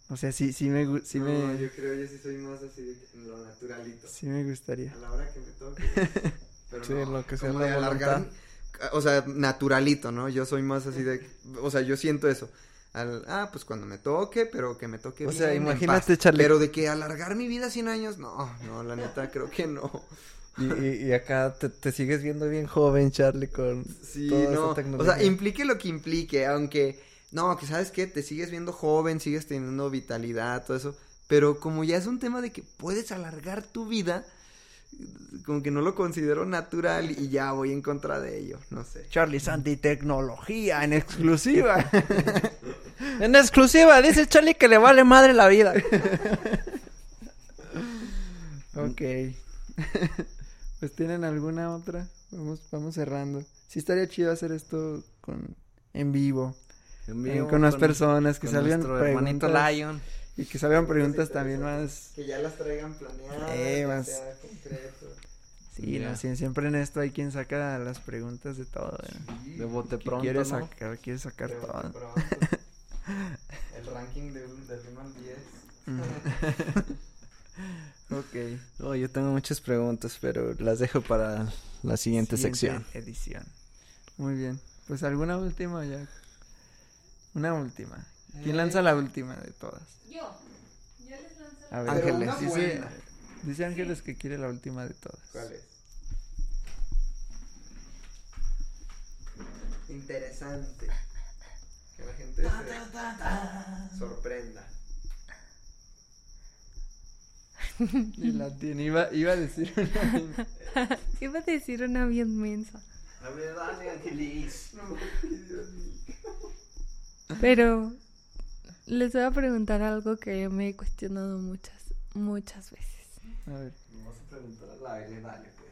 O sea, sí, sí me, gu- sí me, yo creo yo sí soy más así de lo naturalito. sí me gustaría. A la hora que me toque. Pero Sí, lo que sea la alargar, o sea, naturalito, ¿no? Yo soy más así de, o sea, yo siento eso. Al- ah, pues cuando me toque, pero que me toque O sea, bien, imagínate. Charlie. Pero de que alargar mi vida 100 años, no, no, la neta creo que no. Y, y, y acá te, te sigues viendo bien joven, Charlie, con Sí, toda no. O tecnología. sea, implique lo que implique, aunque, no, que sabes qué, te sigues viendo joven, sigues teniendo vitalidad, todo eso. Pero como ya es un tema de que puedes alargar tu vida, como que no lo considero natural y ya voy en contra de ello, no sé. Charlie Santi Tecnología en exclusiva. En exclusiva, dice Charlie que le vale madre la vida. ok. pues tienen alguna otra. Vamos, vamos cerrando. Sí estaría chido hacer esto con en vivo. eh, con las personas que con salgan nuestro hermanito Lion. Y que salgan preguntas también más Que ya las traigan planeadas, Eh, que más- sea concreto. Sí, Ya. no, siempre en esto hay quien saca las preguntas de todo. ¿eh? De bote pronto, quiere ¿no? sacar, quiere sacar todo. pronto, El ranking de un- del 1 al 10. ok. yo tengo muchas preguntas, pero las dejo para la siguiente, sección. edición. Muy bien. Pues alguna última ya. Una última. ¿Quién lanza la última de todas? Yo. Yo les lanzo. A ver, Pero Ángeles. Dice, dice Ángeles que quiere la última de todas. ¿Cuál es? Interesante. Que la gente se sorprenda. Y la tiene. Iba, iba a decir una. Iba a decir una bien mensa. A ver, dale, Angelis. Pero les voy a preguntar algo que me he cuestionado muchas, muchas veces. A ver. Vamos a preguntar al aire, dale, pues.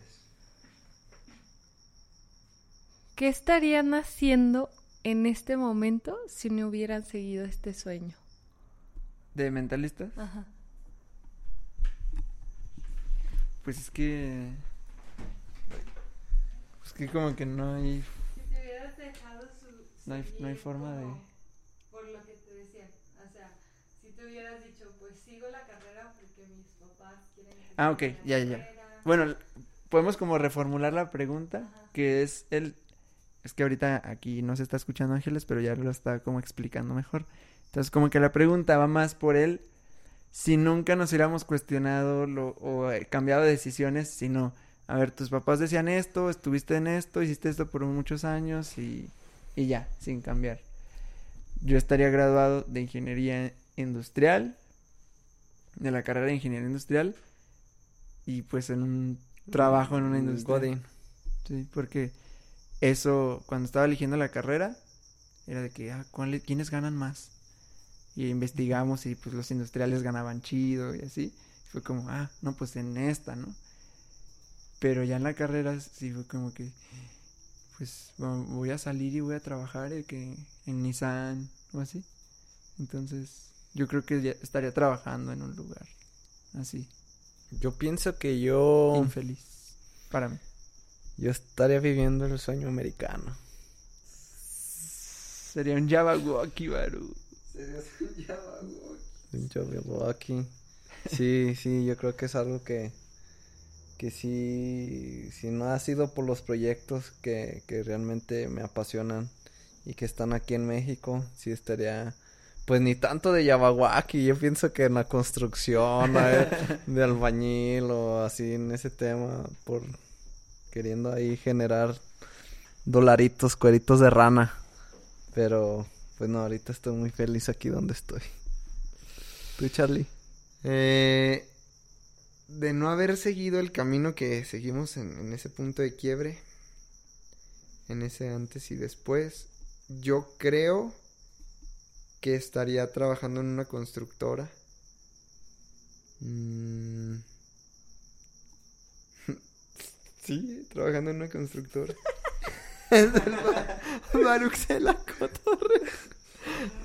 ¿Qué estarían haciendo en este momento si no hubieran seguido este sueño? ¿De mentalistas? Ajá. Pues es que. Pues que como que no hay. Si te hubieras dejado su... No hay- no hay forma de- como Por lo que te decía, o sea, si te hubieras dicho, pues sigo la carrera porque mis papás quieren que Ah, ok, ya, ya, ya. Bueno, podemos como reformular la pregunta, Ajá. que es el... Es que ahorita aquí no se está escuchando Ángeles, pero ya lo está como explicando mejor. Entonces como que la pregunta va más por él, si nunca nos hubiéramos cuestionado lo, o eh, cambiado de decisiones, sino, a ver, tus papás decían esto, estuviste en esto, hiciste esto por muchos años y, y ya, sin cambiar. Yo estaría graduado de ingeniería industrial, de la carrera de ingeniería industrial, y pues en un trabajo en una industria. Godin. Sí, porque eso, cuando estaba eligiendo la carrera, era de que, ah, ¿cuál- ¿quiénes ganan más? Y investigamos y pues los industriales ganaban chido y así. Fue como, ah, no, pues en esta, ¿no? Pero ya en la carrera sí fue como que, pues vo- voy a salir y voy a trabajar eh, que en Nissan o así. Entonces, yo creo que ya estaría trabajando en un lugar así, Yo pienso que yo. infeliz para mí. Yo estaría viviendo el sueño americano. Sería un Jabberwocky, Baru. Un Jabberwocky. Sí, sí, yo creo que es algo que. Que sí. Si no ha sido por los proyectos que, que realmente me apasionan y que están aquí en México, sí estaría. Pues ni tanto de Yabawaki, yo pienso que en la construcción, de albañil o así en ese tema, por queriendo ahí generar dolaritos, cueritos de rana. Pero, pues no, ahorita estoy muy feliz aquí donde estoy. ¿Tú, Charlie? Eh, de no haber seguido el camino que seguimos en, en ese punto de quiebre, en ese antes y después, yo creo que estaría trabajando en una constructora. Mm. Sí, trabajando en una constructora. Es se la cotorre.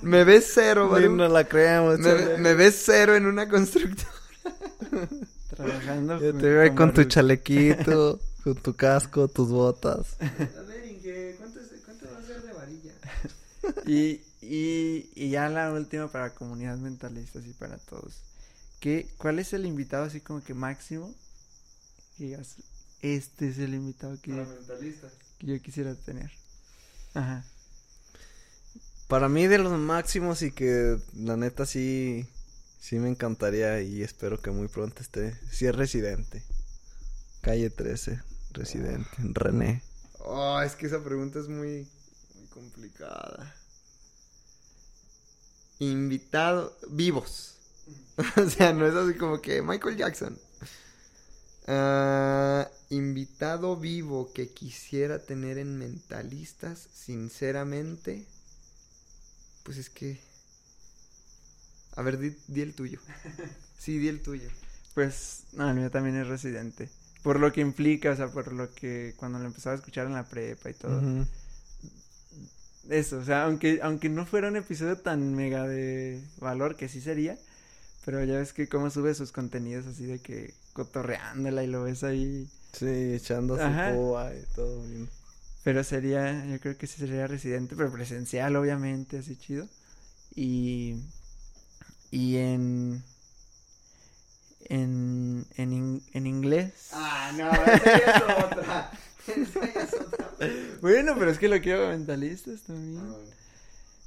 Me ves cero, Baruch. no la creemos. Me, ves cero en una constructora. Trabajando Yo te veo ahí con tu chalequito, con tu casco, tus botas. A ver, Inge, ¿cuánto, es- cuánto va a ser de varilla? Y, y, y ya la última para comunidad mentalista, así para todos. ¿Qué, ¿Cuál es el invitado así como que máximo? Que digas, este es el invitado que, yo, que yo quisiera tener. Ajá. Para mí de los máximos y que la neta sí, sí me encantaría y espero que muy pronto esté. Sí es residente. Calle 13, residente. René. Oh, es que esa pregunta es muy, muy complicada. Invitado, vivos. o sea, no es así como que Michael Jackson. Ah, invitado vivo que quisiera tener en mentalistas, sinceramente. Pues es que. A ver, di, di el tuyo. Sí, di el tuyo. Pues, no, el mío también es residente. Por lo que implica, o sea, por lo que cuando lo empezaba a escuchar en la prepa y todo. Eso, o sea, aunque, aunque no fuera un episodio tan mega de valor, que sí sería, pero ya ves que cómo sube sus contenidos así de que cotorreándola y lo ves ahí. Sí, echando su púa y todo bien. Pero sería, yo creo que sí sería residente, pero presencial, obviamente, así chido. Y, y en, en, en, in- en inglés. Ah, no, esa ya es otra. Esa ya es otra. Bueno, pero es que lo quiero a mentalistas también.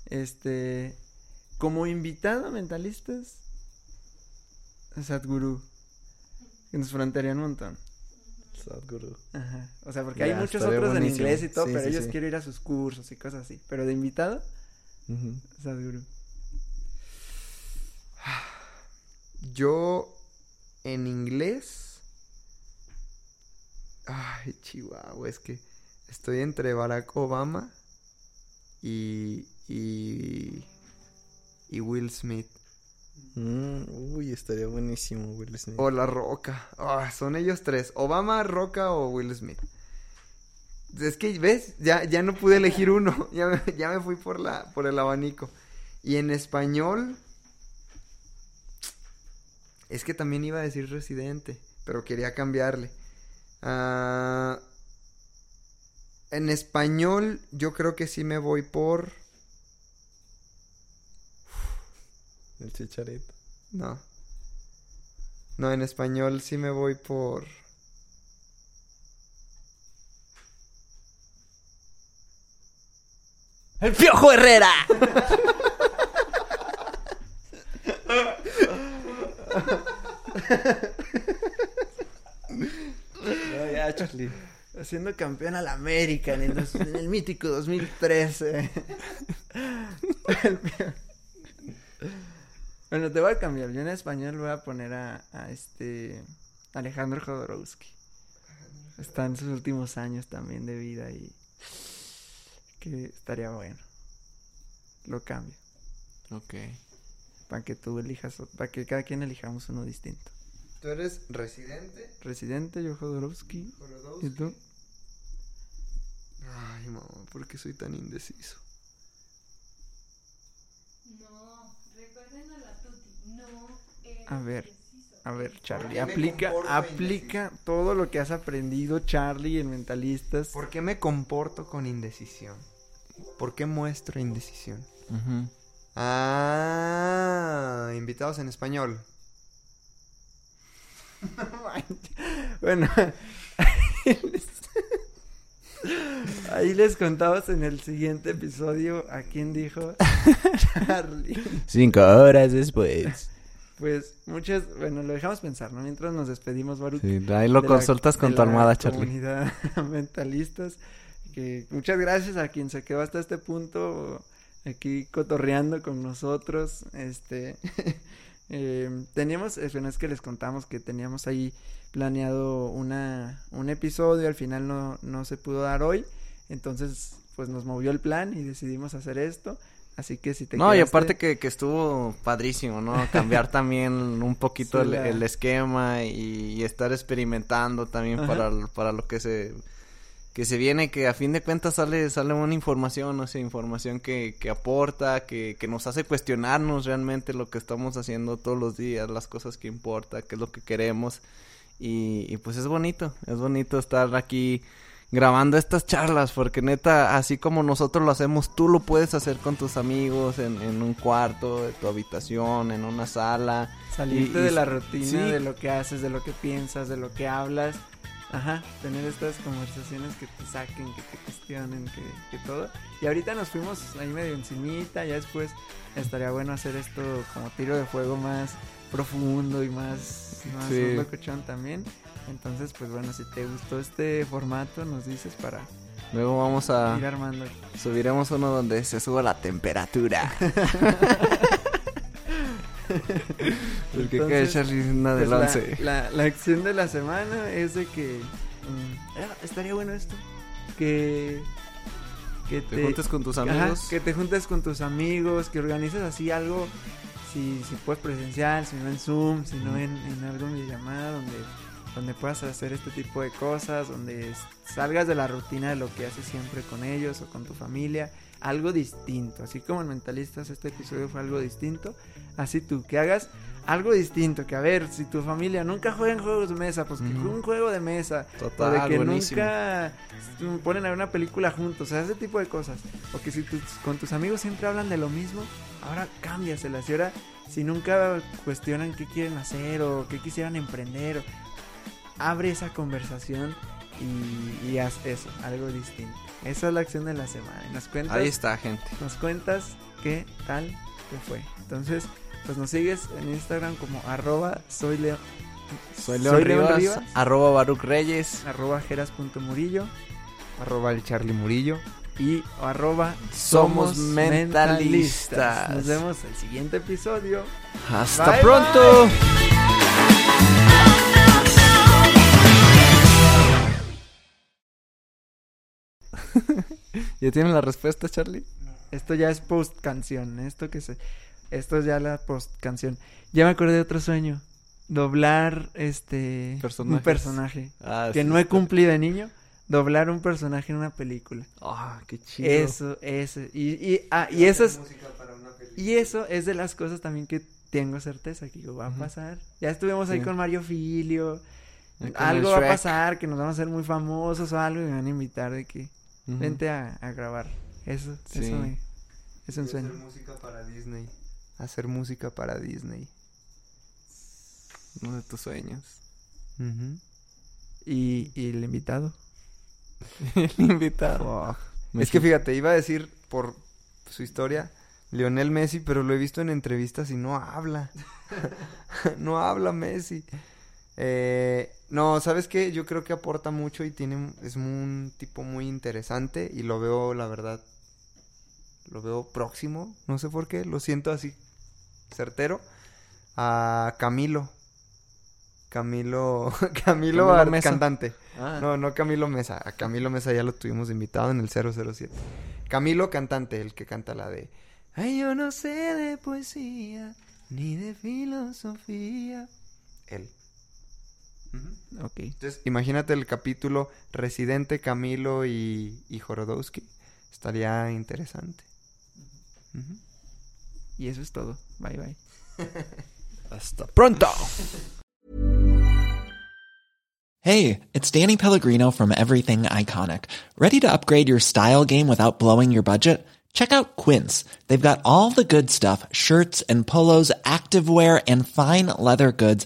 Este, como invitado a mentalistas, Sadhguru, que nos frontearía un montón. Sadhguru. Ajá. O sea, porque Ya, hay muchos otros en inglés y todo, Sí, pero sí, ellos sí. quiero ir a sus cursos y cosas así. Pero de invitado, Ujú. Sadhguru. Yo en inglés. Ay, Chihuahua, es que estoy entre Barack Obama y. y. y Will Smith. Mm, uy, estaría buenísimo, Will Smith. O La Roca. Ah, son ellos tres. Obama, Roca o Will Smith. Es que, ¿ves? Ya, ya no pude elegir uno. Ya me, ya me fui por, la, por el abanico. Y en español... Es que también iba a decir residente, pero quería cambiarle. Ah, en español yo creo que sí me voy por... El chicharito. No. No, en español sí me voy por... ¡El Piojo Herrera! No, ya, Charlie. Haciendo campeón al América en el, dos- en el mítico 2013. El peor. bueno, te voy a cambiar. Yo en español voy a poner a, a este Alejandro Jodorowsky. Está en sus últimos años también de vida y que estaría bueno. Lo cambio. Ok. Para que tú elijas, para que cada quien elijamos uno distinto. ¿Tú eres residente? Residente, yo Jodorowsky. ¿Y tú? Ay, mamá, ¿por qué soy tan indeciso? No, recuerden a la tuti. No eres A ver, preciso. A ver, ¿Por Charlie, aplica, aplica todo lo que has aprendido, Charlie, en mentalistas. ¿Por qué me comporto con indecisión? ¿Por qué muestro indecisión? Ujú. Ah, invitados en español. bueno, ahí les contamos en el siguiente episodio a quién dijo Charlie. Cinco horas después. Pues muchas, bueno, lo dejamos pensar, ¿no? Mientras nos despedimos, Baruch. Sí, ahí lo la- consultas con tu almohada, Charlie. comunidad mentalistas. Que muchas gracias a quien se quedó hasta este punto aquí cotorreando con nosotros. Este eh, teníamos, bueno, es que les contamos que teníamos ahí planeado una un episodio, al final no, no se pudo dar hoy. Entonces, pues nos movió el plan y decidimos hacer esto. Así que si te No, y aparte que, que estuvo padrísimo, ¿no? Cambiar también un poquito Sí, el, la- el esquema y, y estar experimentando también Ajá. para, para lo que se que se viene, que a fin de cuentas sale sale una información, no sé, información que, que aporta, que, que nos hace cuestionarnos realmente lo que estamos haciendo todos los días, las cosas que importa, qué es lo que queremos y, y pues es bonito, es bonito estar aquí grabando estas charlas, porque neta, así como nosotros lo hacemos, tú lo puedes hacer con tus amigos en, en un cuarto, de tu habitación, en una sala. Salirte Y- y- de la rutina, sí. de lo que haces, de lo que piensas, de lo que hablas. Ajá, tener estas conversaciones que te saquen, que te cuestionen, que, que todo. Y ahorita nos fuimos ahí medio encimita, ya después estaría bueno hacer esto como tiro de fuego más profundo y más, más Sí. locochón también. Entonces, pues bueno, si te gustó este formato, nos dices para Luego vamos a ir armando. subiremos uno donde se suba la temperatura. Porque que Entonces, Charlie una de Pues la, la, la acción de la semana es de que mm, ah, estaría bueno esto que que Te juntes con tus ajá, amigos. que te juntes con tus amigos que organices así algo si si puedes presencial si no en zoom si no en, en algo de llamada donde donde puedas hacer este tipo de cosas donde salgas de la rutina de lo que haces siempre con ellos o con tu familia algo distinto así como en mentalistas este episodio fue algo distinto así tú que hagas algo distinto, que a ver, si tu familia nunca juega en juegos de mesa, pues que juegue un juego de mesa. Total, o de que buenísimo. nunca ponen a ver una película juntos, o sea, ese tipo de cosas. O que si tus- con tus amigos siempre hablan de lo mismo, ahora cámbiaselas. Y ahora, si nunca cuestionan qué quieren hacer o qué quisieran emprender, o- abre esa conversación y, y haz eso, algo distinto. Esa es la acción de la semana. Y nos cuentas, Ahí está, gente. nos cuentas qué tal te fue. Entonces, pues nos sigues en Instagram como arroba soy Leo- Soy León, Rivas, arroba Baruch Reyes. arroba jeras.murillo Arroba el Charlie Murillo. y arroba Somos mentalistas. Nos vemos el siguiente episodio. Hasta Bye, pronto. ¿Ya tienen la respuesta, Charlie? Esto ya es post canción. Esto que se. Esto es ya la post canción. Ya me acordé de otro sueño. Doblar este. Un Personajes. personaje. Ah, que sí, no he cumplido de niño. Doblar un personaje en una película. Ah, qué chido. Eso, eso. Y, y, ah, y eso es. Y eso es de las cosas también que tengo certeza que va a pasar. Ya estuvimos ahí con Mario Filio. Con algo va a pasar, que nos vamos a hacer muy famosos o algo y me van a invitar de que Vente a, a grabar. Eso, Sí. eso me- es un sueño. Hacer música para Disney. Hacer música para Disney. Uno de tus sueños. Y, y el invitado. El invitado. Es que fíjate, iba a decir por su historia Lionel Messi, pero lo he visto en entrevistas y no habla. no habla Messi. Eh, no, ¿sabes qué? Yo creo que aporta mucho y tiene es un tipo muy interesante y lo veo, la verdad, lo veo próximo, no sé por qué, lo siento así certero a Camilo. Camilo, Camilo, Camilo Mesa. cantante. Ah, No, no Camilo Mesa. A Camilo Mesa ya lo tuvimos invitado en el 007. Camilo cantante, el que canta la de... Ay, yo no sé de poesía, ni de filosofía. Él. Ok. Entonces, imagínate el capítulo Residente, Camilo y, y Jorodowski. Estaría interesante. Y eso es todo. Bye bye. Hasta pronto. Hey, it's Danny Pellegrino from Everything Iconic. Ready to upgrade your style game without blowing your budget? Check out Quince. They've got all the good stuff shirts and polos, activewear, and fine leather goods,